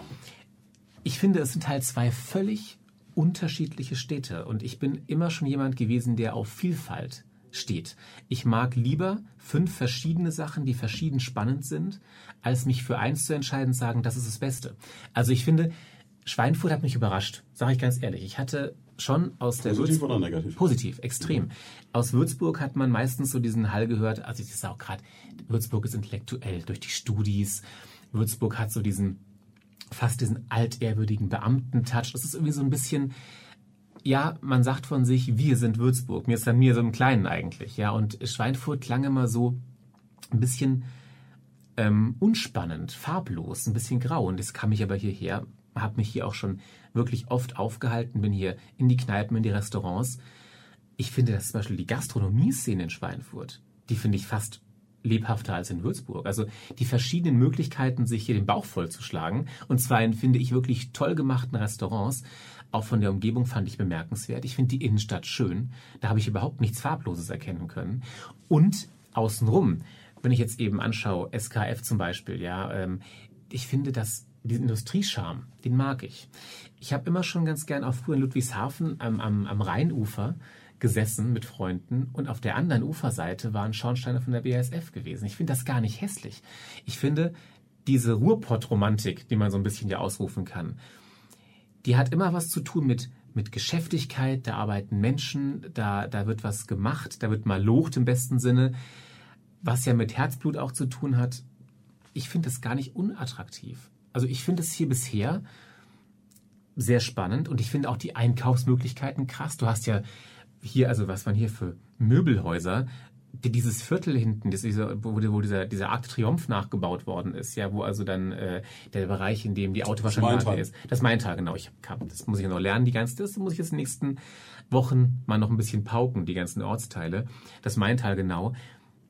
Ich finde, es sind halt zwei völlig unterschiedliche Städte. Und ich bin immer schon jemand gewesen, der auf Vielfalt steht. Ich mag lieber fünf verschiedene Sachen, die verschieden spannend sind, als mich für eins zu entscheiden und sagen, das ist das Beste. Also ich finde, Schweinfurt hat mich überrascht, sage ich ganz ehrlich. Ich hatte schon aus der Positiv Würzburg, oder negativ? Positiv, extrem. Mhm. Aus Würzburg hat man meistens so diesen Hall gehört, also ich sage auch gerade, Würzburg ist intellektuell durch die Studis. Würzburg hat so diesen fast diesen altehrwürdigen Beamten-Touch. Das ist irgendwie so ein bisschen, ja, man sagt von sich, wir sind Würzburg. Mir ist dann mir so im Kleinen eigentlich, ja. Und Schweinfurt klang immer so ein bisschen ähm, unspannend, farblos, ein bisschen grau. Und das kam ich aber hierher habe mich hier auch schon wirklich oft aufgehalten, bin hier in die Kneipen, in die Restaurants. Ich finde, dass zum Beispiel die Gastronomie-Szene in Schweinfurt, die finde ich fast lebhafter als in Würzburg. Also die verschiedenen Möglichkeiten, sich hier den Bauch vollzuschlagen, und zwar in, finde ich, wirklich toll gemachten Restaurants, auch von der Umgebung fand ich bemerkenswert. Ich finde die Innenstadt schön. Da habe ich überhaupt nichts Farbloses erkennen können. Und außenrum, wenn ich jetzt eben anschaue, SKF zum Beispiel, ja, ähm, ich finde, dass diesen Industriescharme, den mag ich. Ich habe immer schon ganz gern auch früher in Ludwigshafen am, am, am Rheinufer gesessen mit Freunden und auf der anderen Uferseite waren Schornsteine von der BASF gewesen. Ich finde das gar nicht hässlich. Ich finde diese Ruhrpott-Romantik, die man so ein bisschen hier ausrufen kann, die hat immer was zu tun mit, mit Geschäftigkeit, da arbeiten Menschen, da, da wird was gemacht, da wird mal locht im besten Sinne, was ja mit Herzblut auch zu tun hat. Ich finde das gar nicht unattraktiv. Also ich finde es hier bisher sehr spannend und ich finde auch die Einkaufsmöglichkeiten krass. Du hast ja hier, also was waren hier für Möbelhäuser, die, dieses Viertel hinten, das wo, wo dieser, dieser Arc de Triomphe nachgebaut worden ist, ja, wo also dann äh, der Bereich, in dem die Autowaschanlage ist. Das Maintal, genau. Ich hab, das muss ich noch lernen, die ganze, das muss ich jetzt in den nächsten Wochen mal noch ein bisschen pauken, die ganzen Ortsteile. Das Maintal, genau.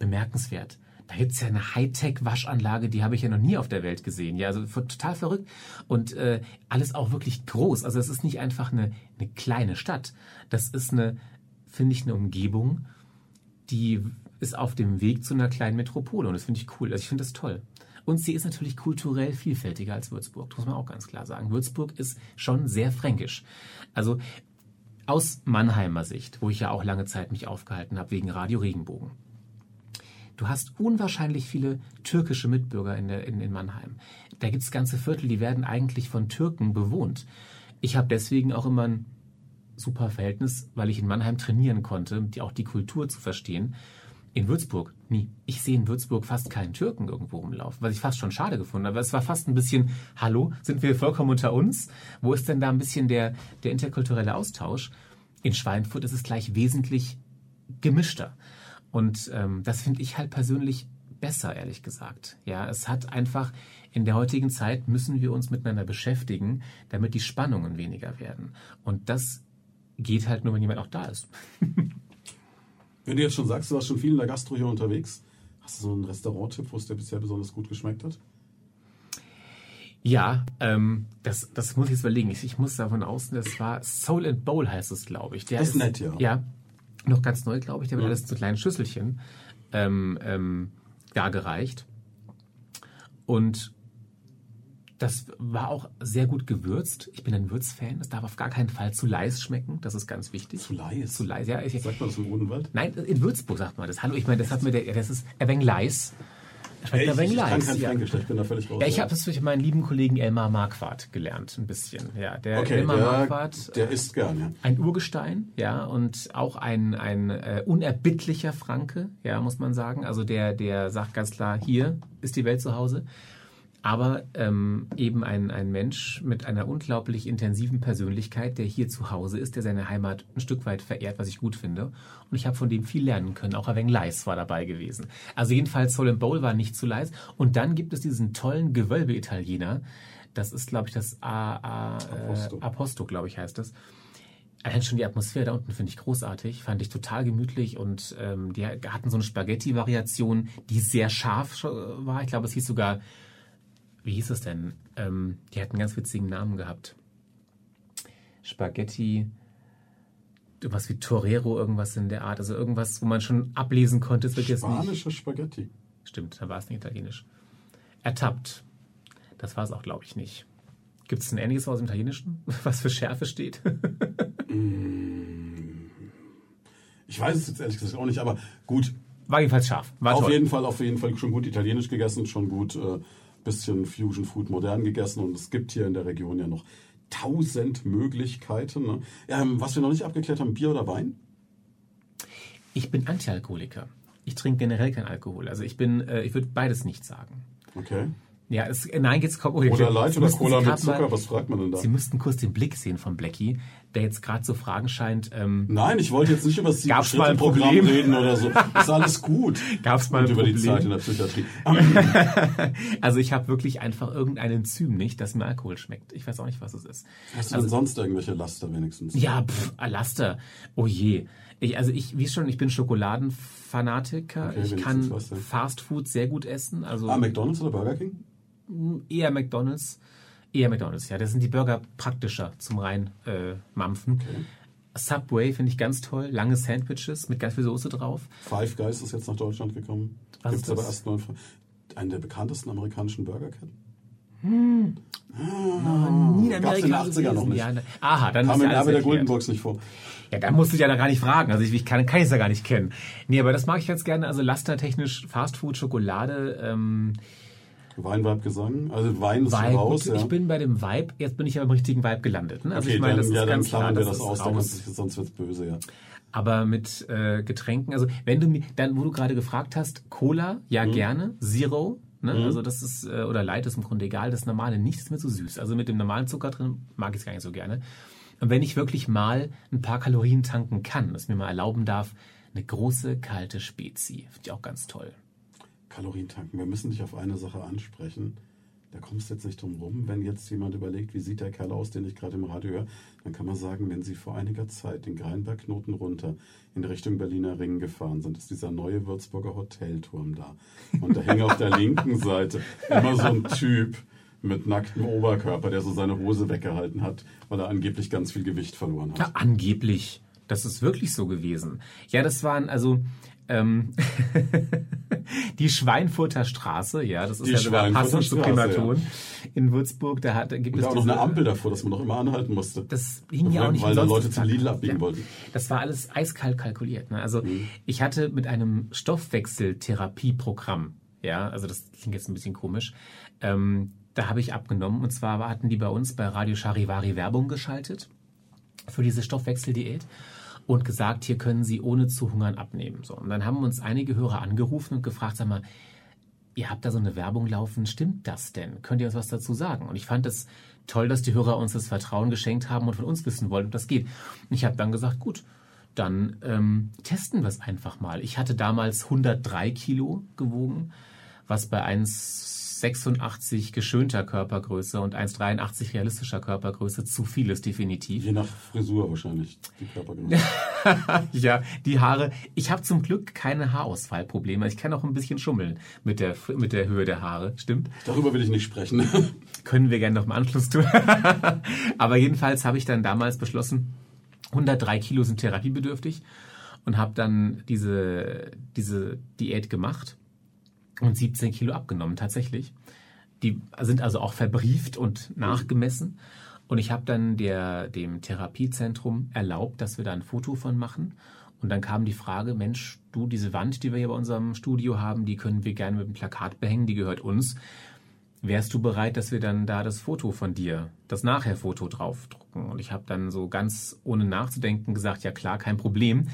Bemerkenswert. Da gibt's ja eine Hightech-Waschanlage, die habe ich ja noch nie auf der Welt gesehen. Ja, also total verrückt. Und äh, alles auch wirklich groß. Also es ist nicht einfach eine, eine kleine Stadt. Das ist eine, finde ich, eine Umgebung, die ist auf dem Weg zu einer kleinen Metropole und das finde ich cool. Also ich finde das toll. Und sie ist natürlich kulturell vielfältiger als Würzburg, das muss man auch ganz klar sagen. Würzburg ist schon sehr fränkisch. Also aus Mannheimer Sicht, wo ich ja auch lange Zeit mich aufgehalten habe wegen Radio Regenbogen. Du hast unwahrscheinlich viele türkische Mitbürger in, der, in, in Mannheim. Da gibt es ganze Viertel, die werden eigentlich von Türken bewohnt. Ich habe deswegen auch immer ein super Verhältnis, weil ich in Mannheim trainieren konnte, die, auch die Kultur zu verstehen. In Würzburg nie. Ich sehe in Würzburg fast keinen Türken irgendwo rumlaufen, was ich fast schon schade gefunden habe. Es war fast ein bisschen, hallo, sind wir vollkommen unter uns? Wo ist denn da ein bisschen der, der interkulturelle Austausch? In Schweinfurt ist es gleich wesentlich gemischter. Und ähm, das finde ich halt persönlich besser, ehrlich gesagt. Ja, es hat einfach in der heutigen Zeit müssen wir uns miteinander beschäftigen, damit die Spannungen weniger werden. Und das geht halt nur, wenn jemand auch da ist. wenn du jetzt schon sagst, du warst schon viel in der Gastro hier unterwegs, hast du so einen Restaurant-Tipp, wo es dir bisher besonders gut geschmeckt hat? Ja, ähm, das, das muss ich jetzt überlegen. Ich, ich muss davon außen, das war Soul and Bowl heißt es, glaube ich. Der ist, ist nett, ja. Ja, noch ganz neu, glaube ich. Der wird alles zu kleinen Schüsselchen ähm, ähm, dargereicht. Und das war auch sehr gut gewürzt. Ich bin ein Würzfan. Es darf auf gar keinen Fall zu leis schmecken. Das ist ganz wichtig. Zu leis? Zu leis, ja. Ich, sagt man das im Odenwald? Nein, in Würzburg sagt man das. Hallo, ich meine, das hat mir der, das ist ein wenig leis. Schmeckt ich, ich kann kein Fränkisch, ich bin da völlig raus. Ja, ich habe das durch meinen lieben Kollegen Elmar Marquardt gelernt, ein bisschen. Ja, der okay, Elmar der, Marquardt, der isst gern, ja. Ein Urgestein, ja, und auch ein, ein äh, unerbittlicher Franke, ja, muss man sagen. Also der, der sagt ganz klar, hier ist die Welt zu Hause aber ähm, eben ein, ein Mensch mit einer unglaublich intensiven Persönlichkeit, der hier zu Hause ist, der seine Heimat ein Stück weit verehrt, was ich gut finde. Und ich habe von dem viel lernen können. Auch Aveng Leis war dabei gewesen. Also jedenfalls Soul and Bowl war nicht zu leis. Und dann gibt es diesen tollen Gewölbe-Italiener. Das ist, glaube ich, das A, A, Aposto, äh, Aposto glaube ich, heißt das. Allein schon die Atmosphäre da unten finde ich großartig, fand ich total gemütlich und ähm, die hatten so eine Spaghetti-Variation, die sehr scharf war. Ich glaube, es hieß sogar wie hieß es denn? Ähm, die hat einen ganz witzigen Namen gehabt. Spaghetti, was wie Torero, irgendwas in der Art. Also irgendwas, wo man schon ablesen konnte. Es wird jetzt Spanische Spaghetti. Stimmt, da war es nicht italienisch. Ertappt. Das war es auch, glaube ich, nicht. Gibt es ein ähnliches aus dem Italienischen, was für Schärfe steht? Mm. ich weiß es jetzt ehrlich gesagt auch nicht, aber gut. War jedenfalls scharf. War auf toll. jeden Fall, auf jeden Fall schon gut italienisch gegessen, schon gut äh, bisschen Fusion Food modern gegessen und es gibt hier in der Region ja noch tausend Möglichkeiten. Ne? Ähm, was wir noch nicht abgeklärt haben, Bier oder Wein? Ich bin Antialkoholiker. Ich trinke generell keinen Alkohol. Also ich bin, äh, ich würde beides nicht sagen. Okay. Ja, es, nein, jetzt kommt. Oh, oder Light oder Cola mit Zucker, mal, was fragt man denn da? Sie müssten kurz den Blick sehen von Blackie, der jetzt gerade so Fragen scheint. Ähm, nein, ich wollte jetzt nicht über das Gab's mal ein Programm reden oder so. Ist alles gut. Gab's mal ein Und über Problem? die Zeit in der Psychiatrie. also ich habe wirklich einfach irgendein Enzym nicht, das mir Alkohol schmeckt. Ich weiß auch nicht, was es ist. Hast du also, denn sonst irgendwelche Laster wenigstens? Ja, pff, Laster. Oh je. Ich, also ich, wie schon, ich bin Schokoladenfanatiker. Okay, ich kann. Fast Food sehr gut essen. Also Ah, McDonalds oder Burger King? Eher McDonalds. Eher McDonalds, ja. Da sind die Burger praktischer zum rein äh. Okay. Subway finde ich ganz toll. Lange Sandwiches mit ganz viel Soße drauf. Five Guys ist jetzt nach Deutschland gekommen. Was Gibt es ist aber erst in Fra- einen der bekanntesten amerikanischen Burgerketten. Nie in Gab's in den Amerika 80er noch nicht. Ja, ne- aha, dann Kam Erbe der erklärt. Goldenbox nicht vor. Ja, da musst du ja da gar nicht fragen. Also ich, ich kann, kann ich es ja gar nicht kennen. Nee, aber das mag ich ganz gerne. Also lastertechnisch Fastfood, Schokolade, ähm, Wein, Vibe, Gesang. Also Wein ist Vibe. raus. Gut, ja. Ich bin bei dem Vibe, jetzt bin ich aber im richtigen Vibe gelandet. Ne? Also okay, ich meine, dann, das ist ja, dann ganz klar, klammern wir das das ist aus, dann raus. du- sonst wird's böse, ja. Aber mit äh, Getränken, also wenn du mir, dann, wo du gerade gefragt hast, Cola, ja Mhm. gerne, Zero, ne? also das ist, äh, oder Light ist im Grunde egal, das normale nicht ist mir zu süß. Also mit dem normalen Zucker drin mag ich es gar nicht so gerne. Und wenn ich wirklich mal ein paar Kalorien tanken kann, es mir mal erlauben darf, eine große kalte Spezi. Finde ich auch ganz toll. Kalorien tanken. Wir müssen dich auf eine Sache ansprechen. Da kommst du jetzt nicht drum rum. Wenn jetzt jemand überlegt, wie sieht der Kerl aus, den ich gerade im Radio höre, dann kann man sagen, wenn Sie vor einiger Zeit den Greinbergknoten runter in Richtung Berliner Ring gefahren sind, ist dieser neue Würzburger Hotelturm da. Und da hängt auf der linken Seite immer so ein Typ mit nacktem Oberkörper, der so seine Hose weggehalten hat, weil er angeblich ganz viel Gewicht verloren hat. Ja, angeblich. Das ist wirklich so gewesen. Ja, das waren also ähm, die Schweinfurter Straße, ja, das ist Die ja sogar passend zu Primaton in Würzburg. Da, hat, da gibt Und es auch noch eine Ampel davor, dass man noch immer anhalten musste. Das hing ja auch nicht weil da Leute zum Lidl abbiegen Ja. wollten. Das war alles eiskalt kalkuliert. Ne? Also Mhm. ich hatte mit einem Stoffwechseltherapieprogramm, ja, also das klingt jetzt ein bisschen komisch, ähm, da habe ich abgenommen. Und zwar hatten die bei uns bei Radio Charivari Werbung geschaltet für diese Stoffwechseldiät und gesagt, hier können Sie ohne zu hungern abnehmen. So, und dann haben uns einige Hörer angerufen und gefragt, sag mal, ihr habt da so eine Werbung laufen, stimmt das denn? Könnt ihr uns was dazu sagen? Und ich fand es toll, dass die Hörer uns das Vertrauen geschenkt haben und von uns wissen wollten, ob das geht. Und ich habe dann gesagt, gut, dann ähm, testen wir es einfach mal. Ich hatte damals 103 Kilo gewogen, was bei 1,86 geschönter Körpergröße und 1,83 realistischer Körpergröße zu viel ist, definitiv. Je nach Frisur wahrscheinlich, die Körpergröße. ja, die Haare. Ich habe zum Glück keine Haarausfallprobleme. Ich kann auch ein bisschen schummeln mit der, mit der Höhe der Haare. Stimmt? Darüber will ich nicht sprechen. Können wir gerne noch im Anschluss tun. Aber jedenfalls habe ich dann damals beschlossen, 103 Kilo sind therapiebedürftig und habe dann diese, diese Diät gemacht und 17 Kilo abgenommen, tatsächlich. Die sind also auch verbrieft und nachgemessen. Und ich habe dann der, dem Therapiezentrum erlaubt, dass wir da ein Foto von machen. Und dann kam die Frage, Mensch, du, diese Wand, die wir hier bei unserem Studio haben, die können wir gerne mit einem Plakat behängen, die gehört uns. Wärst du bereit, dass wir dann da das Foto von dir, das Nachher-Foto draufdrucken? Und ich habe dann so ganz ohne nachzudenken gesagt, ja klar, kein Problem.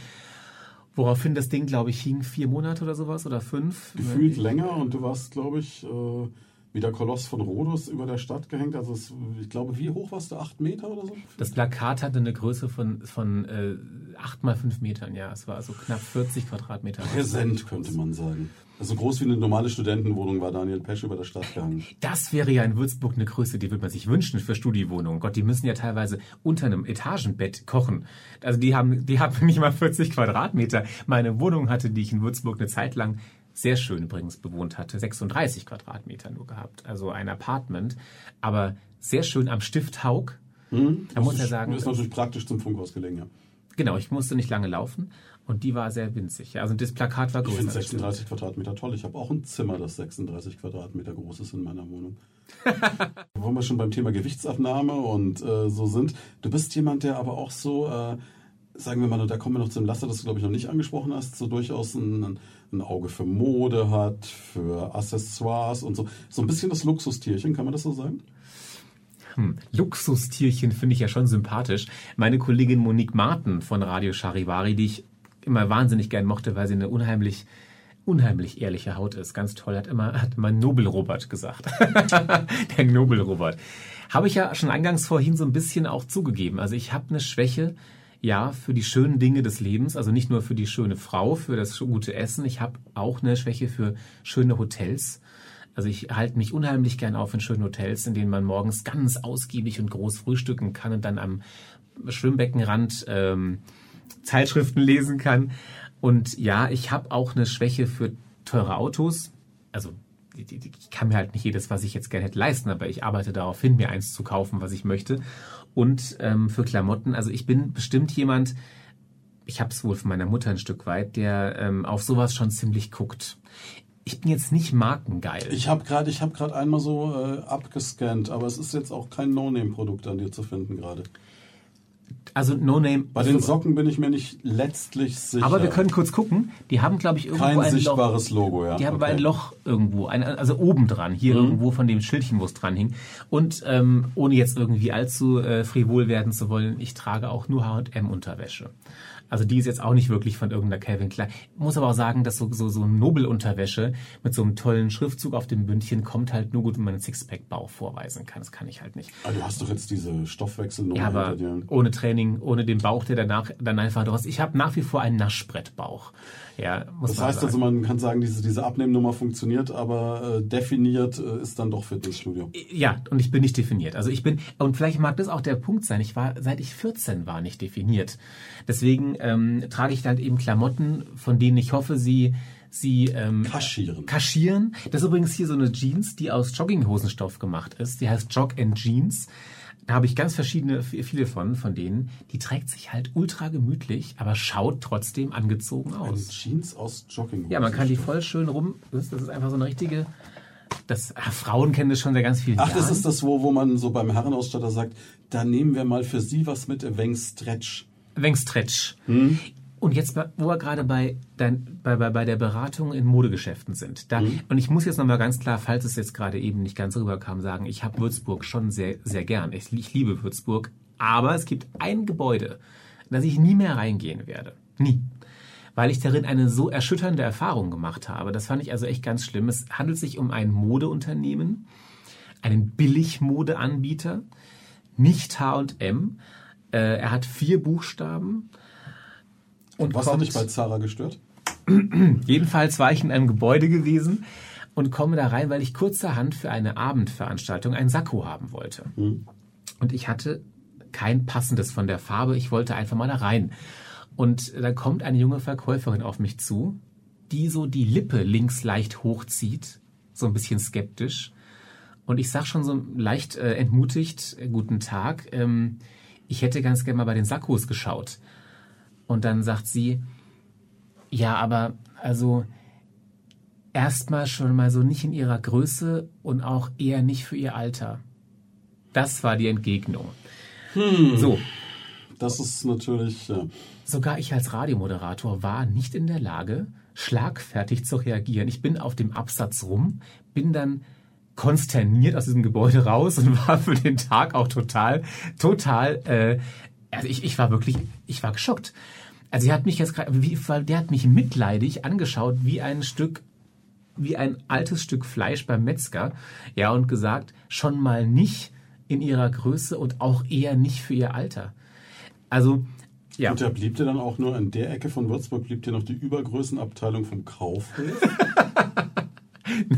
Woraufhin das Ding, glaube ich, hing vier Monate oder sowas oder fünf. Gefühlt länger und du warst, glaube ich, äh, wie der Koloss von Rhodos über der Stadt gehängt. Also es, ich glaube, wie hoch warst du? Acht Meter oder so? Das Plakat hatte eine Größe von, von äh, 8 mal 5 Metern, ja. Es war also knapp 40 Quadratmeter. Präsent, könnte man sagen. Also groß wie eine normale Studentenwohnung war Daniel Pesch über der Stadt gehangen. Das wäre ja in Würzburg eine Größe, die würde man sich wünschen für Studiewohnungen. Gott, die müssen ja teilweise unter einem Etagenbett kochen. Also die haben, die haben nicht mal 40 Quadratmeter. Meine Wohnung hatte, die ich in Würzburg eine Zeit lang sehr schön übrigens bewohnt hatte, 36 Quadratmeter nur gehabt. Also ein Apartment, aber sehr schön am Stift Haug. Hm? Da muss Das ist- sagen, Ist natürlich praktisch zum Funkhaus gelegen, ja. Genau, ich musste nicht lange laufen und die war sehr winzig. Ja, Also das Plakat war Ich größer. finde das stimmt. 36 Quadratmeter toll. Ich habe auch ein Zimmer, das 36 Quadratmeter groß ist in meiner Wohnung. Wo wir schon beim Thema Gewichtsabnahme und äh, so sind. Du bist jemand, der aber auch so, äh, sagen wir mal, da kommen wir noch zum Laster, das du glaube ich noch nicht angesprochen hast, so durchaus ein, ein Auge für Mode hat, für Accessoires und so. So ein bisschen das Luxustierchen, kann man das so sagen? Hm. Luxustierchen finde ich ja schon sympathisch. Meine Kollegin Monique Martin von Radio Charivari, die ich immer wahnsinnig gern mochte, weil sie eine unheimlich unheimlich ehrliche Haut ist. Ganz toll, hat immer, hat immer Nobel-Robert gesagt. Der Nobel-Robert. Habe ich ja schon eingangs vorhin so ein bisschen auch zugegeben. Also ich habe eine Schwäche, ja, für die schönen Dinge des Lebens. Also nicht nur für die schöne Frau, für das gute Essen. Ich habe auch eine Schwäche für schöne Hotels. Also ich halte mich unheimlich gern auf in schönen Hotels, in denen man morgens ganz ausgiebig und groß frühstücken kann und dann am Schwimmbeckenrand ähm, Zeitschriften lesen kann. Und ja, ich habe auch eine Schwäche für teure Autos. Also ich kann mir halt nicht jedes, was ich jetzt gerne hätte, leisten, aber ich arbeite darauf hin, mir eins zu kaufen, was ich möchte. Und ähm, für Klamotten, also ich bin bestimmt jemand, ich habe es wohl von meiner Mutter ein Stück weit, der ähm, auf sowas schon ziemlich guckt. Ich bin jetzt nicht markengeil. Ich habe gerade ich einmal so äh, abgescannt, aber es ist jetzt auch kein No-Name-Produkt an dir zu finden gerade. Also No Name. Bei den Socken bin ich mir nicht letztlich sicher. aber wir können kurz gucken. Die haben, glaube ich, irgendwo Kein ein Loch. sichtbares Logo, ja. Die haben aber Okay. ein Loch irgendwo, ein, also oben dran, hier Mhm. irgendwo von dem Schildchen, wo es dran hing. Und ähm, ohne jetzt irgendwie allzu äh, frivol werden zu wollen, ich trage auch nur H&M-Unterwäsche. Also die ist jetzt auch nicht wirklich von irgendeiner Calvin Klein. Muss aber auch sagen, dass so, so, so Nobelunterwäsche mit so einem tollen Schriftzug auf dem Bündchen kommt halt nur gut, wenn man einen Sixpack-Bauch vorweisen kann. Das kann ich halt nicht. Aber du hast doch jetzt diese Stoffwechselnummer Ja, aber ohne Training, ohne den Bauch, der danach dann einfach draus. Ich habe nach wie vor einen Naschbrettbauch. Ja, muss Das man heißt sagen. also, man kann sagen, diese, diese Abnehmnummer funktioniert, aber äh, definiert äh, ist dann doch Fitnessstudio. Ja, und ich bin nicht definiert. Also ich bin, und vielleicht mag das auch der Punkt sein, ich war, seit ich 14 war, nicht definiert. Deswegen ähm, trage ich dann eben Klamotten, von denen ich hoffe, sie, sie ähm, Kaschieren. kaschieren. Das ist übrigens hier so eine Jeans, die aus Jogginghosenstoff gemacht ist. Die heißt Jog and Jeans. Da habe ich ganz verschiedene, viele von, von denen. Die trägt sich halt ultra gemütlich, aber schaut trotzdem angezogen aus. Jeans aus Jogginghosen. Ja, man kann die voll schön rum. Das ist, einfach so eine richtige. Das, ah, Frauen kennen das schon seit ganz vielen Ach, Jahren. das ist das, wo, wo man so beim Herrenausstatter sagt, da nehmen wir mal für Sie was mit, ein wenig Stretch. Wengstretch. Hm? Und jetzt, wo wir gerade bei, dein, bei, bei, bei der Beratung in Modegeschäften sind. Da, Hm? Und ich muss jetzt nochmal ganz klar, falls es jetzt gerade eben nicht ganz rüberkam, sagen, ich habe Würzburg schon sehr, sehr gern. Ich, ich liebe Würzburg. Aber es gibt ein Gebäude, in das ich nie mehr reingehen werde. Nie. Weil ich darin eine so erschütternde Erfahrung gemacht habe. Das fand ich also echt ganz schlimm. Es handelt sich um ein Modeunternehmen, einen Billigmodeanbieter, nicht H&M. Äh, er hat vier Buchstaben. Und Was kommt, hat dich bei Zara gestört? Jedenfalls war ich in einem Gebäude gewesen und komme da rein, weil ich kurzerhand für eine Abendveranstaltung ein Sakko haben wollte. Und ich hatte kein passendes von der Farbe. Ich wollte einfach mal da rein. Und da kommt eine junge Verkäuferin auf mich zu, die so die Lippe links leicht hochzieht, so ein bisschen skeptisch. Und ich sag schon so leicht äh, entmutigt, äh, guten Tag, ähm, ich hätte ganz gerne mal bei den Sakkos geschaut. Und dann sagt sie, ja, aber also erstmal schon mal so nicht in ihrer Größe und auch eher nicht für ihr Alter. Das war die Entgegnung. So, Das ist natürlich, ja. sogar ich als Radiomoderator war nicht in der Lage, schlagfertig zu reagieren. Ich bin auf dem Absatz rum, bin dann konsterniert aus diesem Gebäude raus und war für den Tag auch total, total, äh, also ich, ich war wirklich, ich war geschockt. Also sie hat mich jetzt gerade, der hat mich mitleidig angeschaut wie ein Stück, wie ein altes Stück Fleisch beim Metzger, ja, und gesagt, schon mal nicht in ihrer Größe und auch eher nicht für ihr Alter. Also, ja. Und da blieb dir dann auch nur an der Ecke von Würzburg, blieb dir noch die Übergrößenabteilung vom Kaufhof.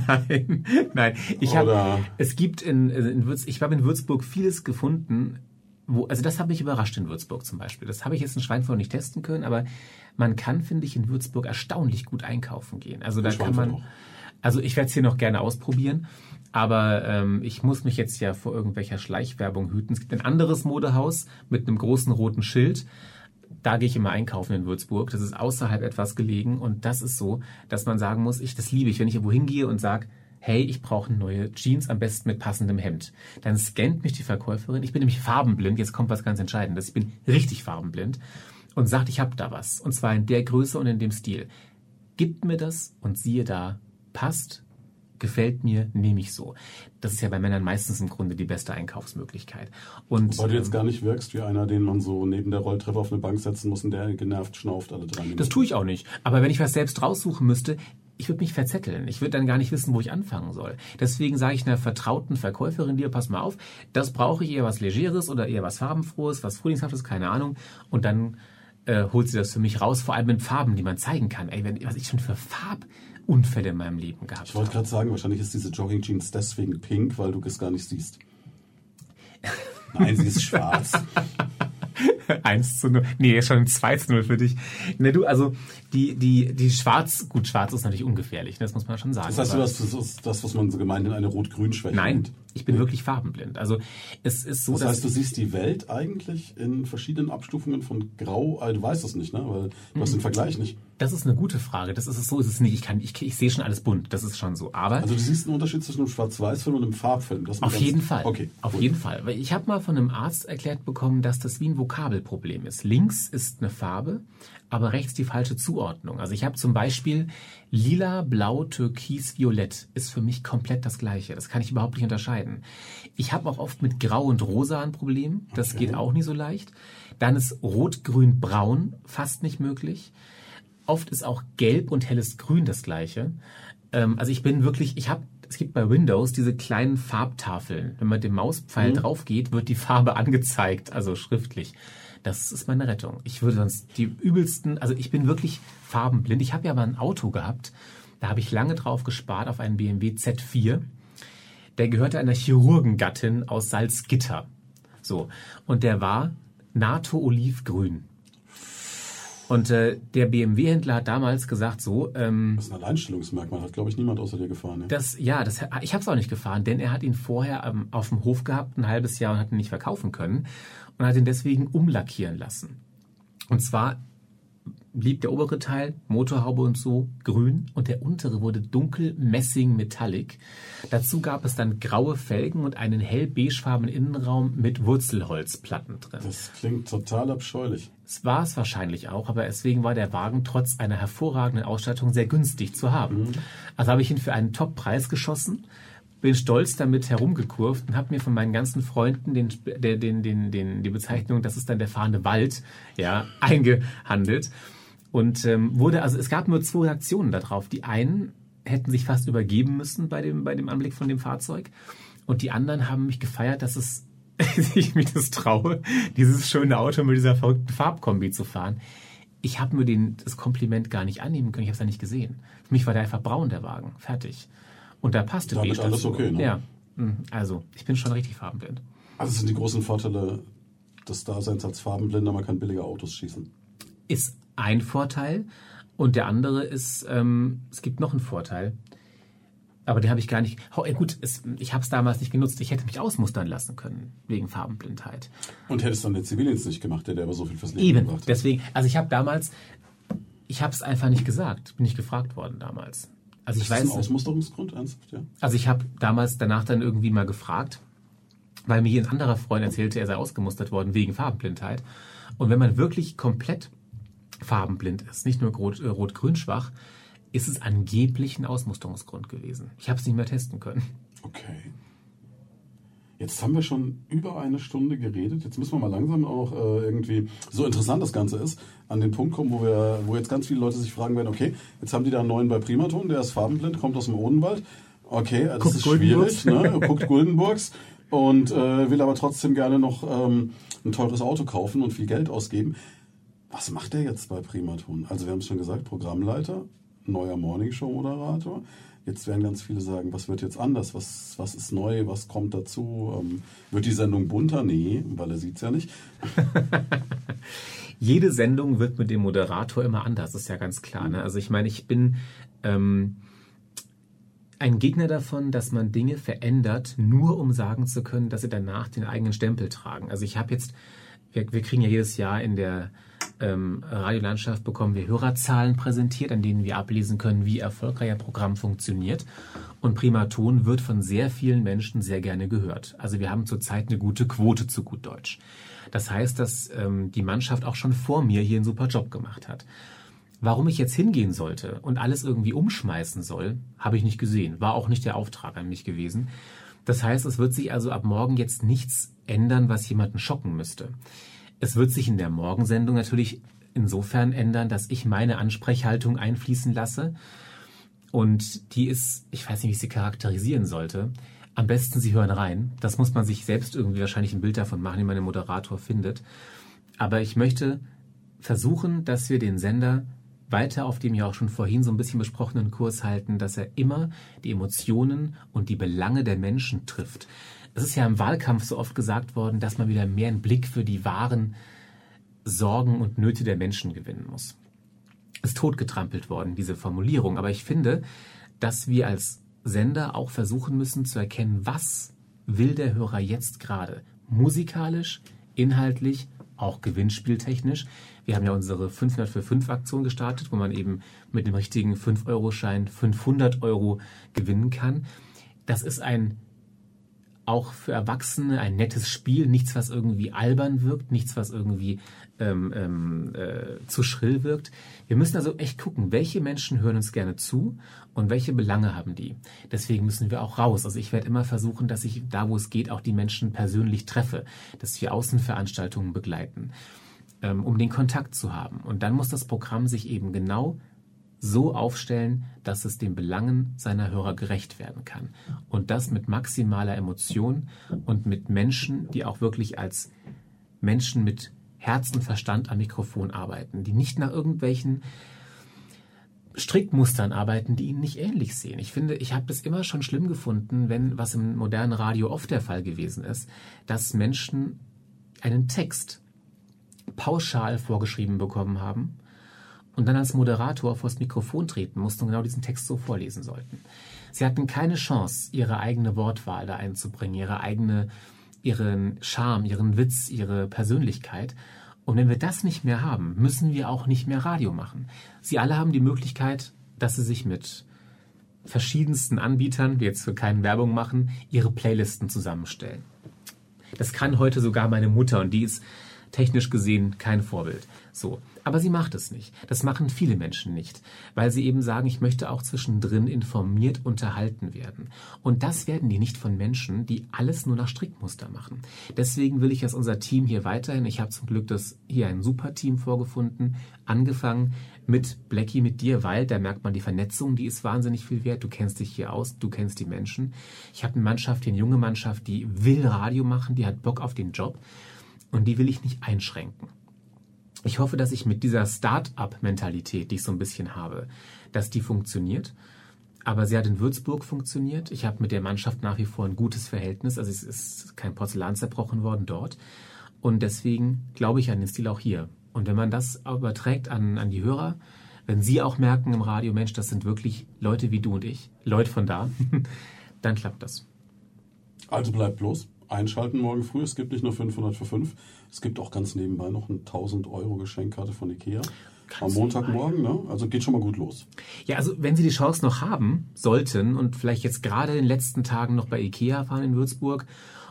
Nein, nein. Ich habe, Oder- es gibt in, in Würz, ich habe in Würzburg vieles gefunden, wo, also das hat mich überrascht in Würzburg zum Beispiel. Das habe ich jetzt in Schweinfurt nicht testen können, aber man kann, finde ich, in Würzburg erstaunlich gut einkaufen gehen. Also da kann man, Schweinfurt also ich werde es hier noch gerne ausprobieren, aber ähm, ich muss mich jetzt ja vor irgendwelcher Schleichwerbung hüten. Es gibt ein anderes Modehaus mit einem großen roten Schild. Da gehe ich immer einkaufen in Würzburg. Das ist außerhalb etwas gelegen und das ist so, dass man sagen muss, ich das liebe ich, wenn ich irgendwo hingehe und sage, hey, ich brauche neue Jeans, am besten mit passendem Hemd. Dann scannt mich die Verkäuferin. Ich bin nämlich farbenblind. Jetzt kommt was ganz Entscheidendes. Ich bin richtig farbenblind und sagt, ich habe da was. Und zwar in der Größe und in dem Stil. Gibt mir das und siehe da, passt, gefällt mir, nehme ich so. Das ist ja bei Männern meistens im Grunde die beste Einkaufsmöglichkeit. Und Weil du jetzt ähm, gar nicht wirkst wie einer, den man so neben der Rolltreppe auf eine Bank setzen muss und der genervt schnauft alle drei Minuten. Das tue ich auch nicht. Aber wenn ich was selbst raussuchen müsste, ich würde mich verzetteln. Ich würde dann gar nicht wissen, wo ich anfangen soll. Deswegen sage ich einer vertrauten Verkäuferin dir, pass mal auf, das brauche ich eher was Legeres oder eher was Farbenfrohes, was Frühlingshaftes, keine Ahnung. Und dann äh, holt sie das für mich raus, vor allem mit Farben, die man zeigen kann. Ey, wenn, was ich schon für Farbunfälle in meinem Leben gehabt Ich wollte gerade sagen, wahrscheinlich ist diese Jogging Jeans deswegen pink, weil du es gar nicht siehst. Nein, sie ist schwarz. 1 zu 0. Nee, schon 2 zu 0 für dich. Ne, du, also die, die, die Schwarz, gut, Schwarz ist natürlich ungefährlich, ne, das muss man schon sagen. Das heißt, das ist das, was man so gemeinhin eine Rot-Grün-Schwäche Nein, nennt. ich bin wirklich farbenblind. Also es ist so, Das heißt, du siehst die Welt eigentlich in verschiedenen Abstufungen von Grau. äh, Du weißt es nicht, ne? Weil du hast den Vergleich nicht. Das ist eine gute Frage. Das ist es so, ist es nicht. Ich kann, ich, ich sehe schon alles bunt. Das ist schon so. Aber Also du siehst einen Unterschied zwischen einem Schwarz-Weiß-Film und einem Farbfilm. Das auf jeden Fall. Okay. Auf gut. jeden Fall. Weil ich habe mal von einem Arzt erklärt bekommen, dass das wie ein Vokabelproblem ist. Links ist eine Farbe, aber rechts die falsche Zuordnung. Also ich habe zum Beispiel lila, blau, türkis, violett ist für mich komplett das gleiche. Das kann ich überhaupt nicht unterscheiden. Ich habe auch oft mit grau und rosa ein Problem. Das Okay. geht auch nicht so leicht. Dann ist rot, grün, braun fast nicht möglich. Oft ist auch gelb und helles Grün das gleiche. Ähm, also ich bin wirklich, ich habe, es gibt bei Windows diese kleinen Farbtafeln. Wenn man mit dem Mauspfeil drauf geht, wird die Farbe angezeigt, also schriftlich. Das ist meine Rettung. Ich würde sonst die übelsten, also ich bin wirklich farbenblind. Ich habe ja mal ein Auto gehabt, da habe ich lange drauf gespart auf einen BMW Z4. Der gehörte einer Chirurgengattin aus Salzgitter. So. Und der war NATO-Olivgrün. Und äh, der BMW-Händler hat damals gesagt, so, ähm, Das ist ein Alleinstellungsmerkmal. Hat, glaube ich, niemand außer dir gefahren. Ja? das, ja, das, ich habe es auch nicht gefahren, denn er hat ihn vorher ähm, auf dem Hof gehabt, ein halbes Jahr und hat ihn nicht verkaufen können und hat ihn deswegen umlackieren lassen. Und zwar blieb der obere Teil, Motorhaube und so, grün und der untere wurde dunkel Messing Metallic. Dazu gab es dann graue Felgen und einen hell beigefarbenen Innenraum mit Wurzelholzplatten drin. Das klingt total abscheulich. Es war es wahrscheinlich auch, aber deswegen war der Wagen trotz einer hervorragenden Ausstattung sehr günstig zu haben. Also habe ich ihn für einen Top-Preis geschossen, bin stolz damit herumgekurvt und habe mir von meinen ganzen Freunden den, der, den, den, den, die Bezeichnung, das ist dann der fahrende Wald, ja, eingehandelt. Und ähm, wurde, also es gab nur zwei Reaktionen darauf. Die einen hätten sich fast übergeben müssen bei dem, bei dem Anblick von dem Fahrzeug. Und die anderen haben mich gefeiert, dass es ich mich das traue, dieses schöne Auto mit dieser verrückten Farbkombi zu fahren. Ich habe mir den, das Kompliment gar nicht annehmen können. Ich habe es ja nicht gesehen. Für mich war der einfach braun, der Wagen. Fertig. Und da passte Damit alles dazu. okay, ne? Ja. Mhm. Also, ich bin schon richtig farbenblind. Also das sind die großen Vorteile des Daseins als Farbenblinder. Man kann billige Autos schießen. Ist ein Vorteil. Und der andere ist, ähm, es gibt noch einen Vorteil. Aber den habe ich gar nicht. Oh, gut, es, ich habe es damals nicht genutzt. Ich hätte mich ausmustern lassen können wegen Farbenblindheit. Und hättest dann den Zivildienst nicht gemacht, der dir aber so viel fürs Leben Eben, gebracht hat. deswegen, also ich habe damals, ich habe es einfach nicht gesagt, bin nicht gefragt worden damals. Also ich Ist das ein weiß, Ausmusterungsgrund? Ernsthaft, ja? also ich habe damals danach dann irgendwie mal gefragt, weil mir hier ein anderer Freund erzählte, er sei ausgemustert worden wegen Farbenblindheit. Und wenn man wirklich komplett farbenblind ist, nicht nur äh, rot-grün schwach, ist es angeblich ein Ausmusterungsgrund gewesen. Ich habe es nicht mehr testen können. Okay. Jetzt haben wir schon über eine Stunde geredet. Jetzt müssen wir mal langsam auch äh, irgendwie, so interessant das Ganze ist, an den Punkt kommen, wo wir, wo jetzt ganz viele Leute sich fragen werden, okay, jetzt haben die da einen neuen bei Primaton, der ist farbenblind, kommt aus dem Odenwald. Okay, das Guckt ist schwierig, ne? guckt Guldenburgs und äh, will aber trotzdem gerne noch ähm, ein teures Auto kaufen und viel Geld ausgeben. Was macht er jetzt bei Primaton? Also wir haben es schon gesagt, Programmleiter, neuer Morningshow-Moderator. Jetzt werden ganz viele sagen, was wird jetzt anders? Was, was ist neu? Was kommt dazu? Ähm, wird die Sendung bunter? Nee, weil er sieht es ja nicht. Jede Sendung wird mit dem Moderator immer anders, ist ja ganz klar. Ne? Also ich meine, ich bin ähm, ein Gegner davon, dass man Dinge verändert, nur um sagen zu können, dass sie danach den eigenen Stempel tragen. Also ich habe jetzt, wir, wir kriegen ja jedes Jahr in der ähm, Radiolandschaft bekommen wir Hörerzahlen präsentiert, an denen wir ablesen können, wie erfolgreich ein Programm funktioniert. Und Primaton wird von sehr vielen Menschen sehr gerne gehört. Also wir haben zurzeit eine gute Quote zu gut Deutsch. Das heißt, dass ähm, die Mannschaft auch schon vor mir hier einen super Job gemacht hat. Warum ich jetzt hingehen sollte und alles irgendwie umschmeißen soll, habe ich nicht gesehen. War auch nicht der Auftrag an mich gewesen. Das heißt, es wird sich also ab morgen jetzt nichts ändern, was jemanden schocken müsste. Es wird sich in der Morgensendung natürlich insofern ändern, dass ich meine Ansprechhaltung einfließen lasse. Und die ist, ich weiß nicht, wie ich sie charakterisieren sollte. Am besten, Sie hören rein. Das muss man sich selbst irgendwie wahrscheinlich ein Bild davon machen, wie man den Moderator findet. Aber ich möchte versuchen, dass wir den Sender weiter auf dem ja auch schon vorhin so ein bisschen besprochenen Kurs halten, dass er immer die Emotionen und die Belange der Menschen trifft. Es ist ja im Wahlkampf so oft gesagt worden, dass man wieder mehr einen Blick für die wahren Sorgen und Nöte der Menschen gewinnen muss. Ist totgetrampelt worden, diese Formulierung. Aber ich finde, dass wir als Sender auch versuchen müssen zu erkennen, was will der Hörer jetzt gerade? Musikalisch, inhaltlich, auch gewinnspieltechnisch. Wir haben ja unsere 500 für 5 Aktion gestartet, wo man eben mit dem richtigen 5-Euro-Schein 500 Euro gewinnen kann. Das ist ein auch für Erwachsene ein nettes Spiel, nichts, was irgendwie albern wirkt, nichts, was irgendwie ähm, ähm, äh, zu schrill wirkt. Wir müssen also echt gucken, welche Menschen hören uns gerne zu und welche Belange haben die. Deswegen müssen wir auch raus. Also ich werde immer versuchen, dass ich da, wo es geht, auch die Menschen persönlich treffe, dass wir Außenveranstaltungen begleiten, ähm, um den Kontakt zu haben. Und dann muss das Programm sich eben genau so aufstellen, dass es den Belangen seiner Hörer gerecht werden kann. Und das mit maximaler Emotion und mit Menschen, die auch wirklich als Menschen mit Herz und Verstand am Mikrofon arbeiten, die nicht nach irgendwelchen Strickmustern arbeiten, die ihnen nicht ähnlich sehen. Ich finde, ich habe das immer schon schlimm gefunden, wenn, was im modernen Radio oft der Fall gewesen ist, dass Menschen einen Text pauschal vorgeschrieben bekommen haben und dann als Moderator vors Mikrofon treten mussten und genau diesen Text so vorlesen sollten. Sie hatten keine Chance, ihre eigene Wortwahl da einzubringen, ihre eigene, ihren Charme, ihren Witz, ihre Persönlichkeit. Und wenn wir das nicht mehr haben, müssen wir auch nicht mehr Radio machen. Sie alle haben die Möglichkeit, dass sie sich mit verschiedensten Anbietern, die jetzt für keinen Werbung machen, ihre Playlisten zusammenstellen. Das kann heute sogar meine Mutter und die ist technisch gesehen kein Vorbild. So. Aber sie macht es nicht. Das machen viele Menschen nicht, weil sie eben sagen, ich möchte auch zwischendrin informiert unterhalten werden. Und das werden die nicht von Menschen, die alles nur nach Strickmuster machen. Deswegen will ich, dass unser Team hier weiterhin, ich habe zum Glück das hier ein super Team vorgefunden, angefangen mit Blackie, mit dir, weil da merkt man die Vernetzung, die ist wahnsinnig viel wert. Du kennst dich hier aus, du kennst die Menschen. Ich habe eine Mannschaft, eine junge Mannschaft, die will Radio machen, die hat Bock auf den Job und die will ich nicht einschränken. Ich hoffe, dass ich mit dieser Start-up-Mentalität, die ich so ein bisschen habe, dass die funktioniert. Aber sie hat in Würzburg funktioniert. Ich habe mit der Mannschaft nach wie vor ein gutes Verhältnis. Also es ist kein Porzellan zerbrochen worden dort. Und deswegen glaube ich an den Stil auch hier. Und wenn man das überträgt an, an die Hörer, wenn sie auch merken im Radio, Mensch, das sind wirklich Leute wie du und ich, Leute von da, dann klappt das. Also bleibt bloß einschalten morgen früh. Es gibt nicht nur 500 für 5, es gibt auch ganz nebenbei noch eine 1000 Euro Geschenkkarte von Ikea. Ganz am Montagmorgen, ne? Also geht schon mal gut los. Ja, also wenn Sie die Chance noch haben sollten und vielleicht jetzt gerade in den letzten Tagen noch bei Ikea fahren in Würzburg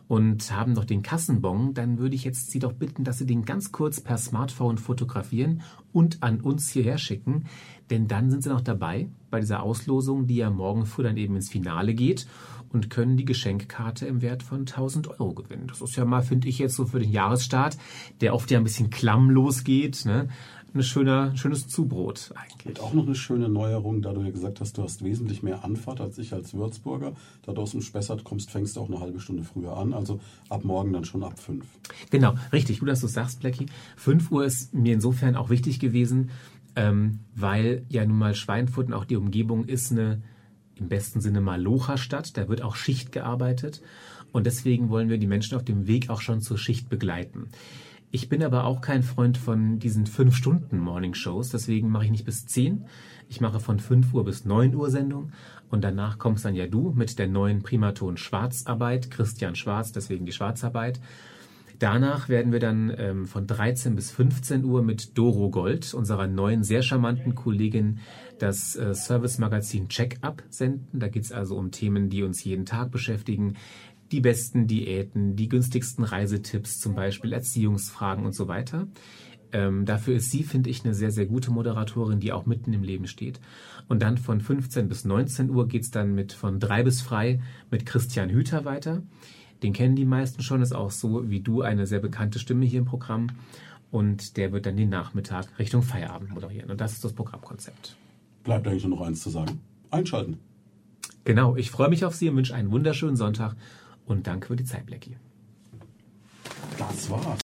und haben noch den Kassenbon, dann würde ich jetzt Sie doch bitten, dass Sie den ganz kurz per Smartphone fotografieren und an uns hierher schicken. Denn dann sind Sie noch dabei bei dieser Auslosung, die ja morgen früh dann eben ins Finale geht und können die Geschenkkarte im Wert von 1000 Euro gewinnen. Das ist ja mal, finde ich jetzt so für den Jahresstart, der oft ja ein bisschen klamm losgeht, ne? ein schöner, schönes Zubrot eigentlich. Und auch noch eine schöne Neuerung, da du ja gesagt hast, du hast wesentlich mehr Anfahrt als ich als Würzburger. Da du aus dem Spessart kommst, fängst du auch eine halbe Stunde früher an. Also ab morgen dann schon ab fünf. Genau, richtig. Gut, dass du sagst, Blackie. Fünf Uhr ist mir insofern auch wichtig gewesen, ähm, weil ja nun mal Schweinfurt und auch die Umgebung ist eine im besten Sinne Malocha-Stadt. Da wird auch Schicht gearbeitet. Und deswegen wollen wir die Menschen auf dem Weg auch schon zur Schicht begleiten. Ich bin aber auch kein Freund von diesen fünf Stunden Morning Shows, deswegen mache ich nicht bis zehn. Ich mache von fünf Uhr bis neun Uhr Sendung und danach kommst dann ja du mit der neuen Primaton Schwarzarbeit, Christian Schwarz, deswegen die Schwarzarbeit. Danach werden wir dann ähm, von 13 bis 15 Uhr mit Doro Gold, unserer neuen, sehr charmanten Kollegin, das äh, Service-Magazin Check-up senden. Da geht es also um Themen, die uns jeden Tag beschäftigen. Die besten Diäten, die günstigsten Reisetipps, zum Beispiel Erziehungsfragen und so weiter. Ähm, dafür ist sie, finde ich, eine sehr, sehr gute Moderatorin, die auch mitten im Leben steht. Und dann von 15 bis 19 Uhr geht es dann mit von drei bis frei mit Christian Hüter weiter. Den kennen die meisten schon, ist auch so wie du eine sehr bekannte Stimme hier im Programm. Und der wird dann den Nachmittag Richtung Feierabend moderieren. Und das ist das Programmkonzept. Bleibt eigentlich nur noch eins zu sagen. Einschalten. Genau, ich freue mich auf Sie und wünsche einen wunderschönen Sonntag und danke für die Zeit, Blackie. Das war's.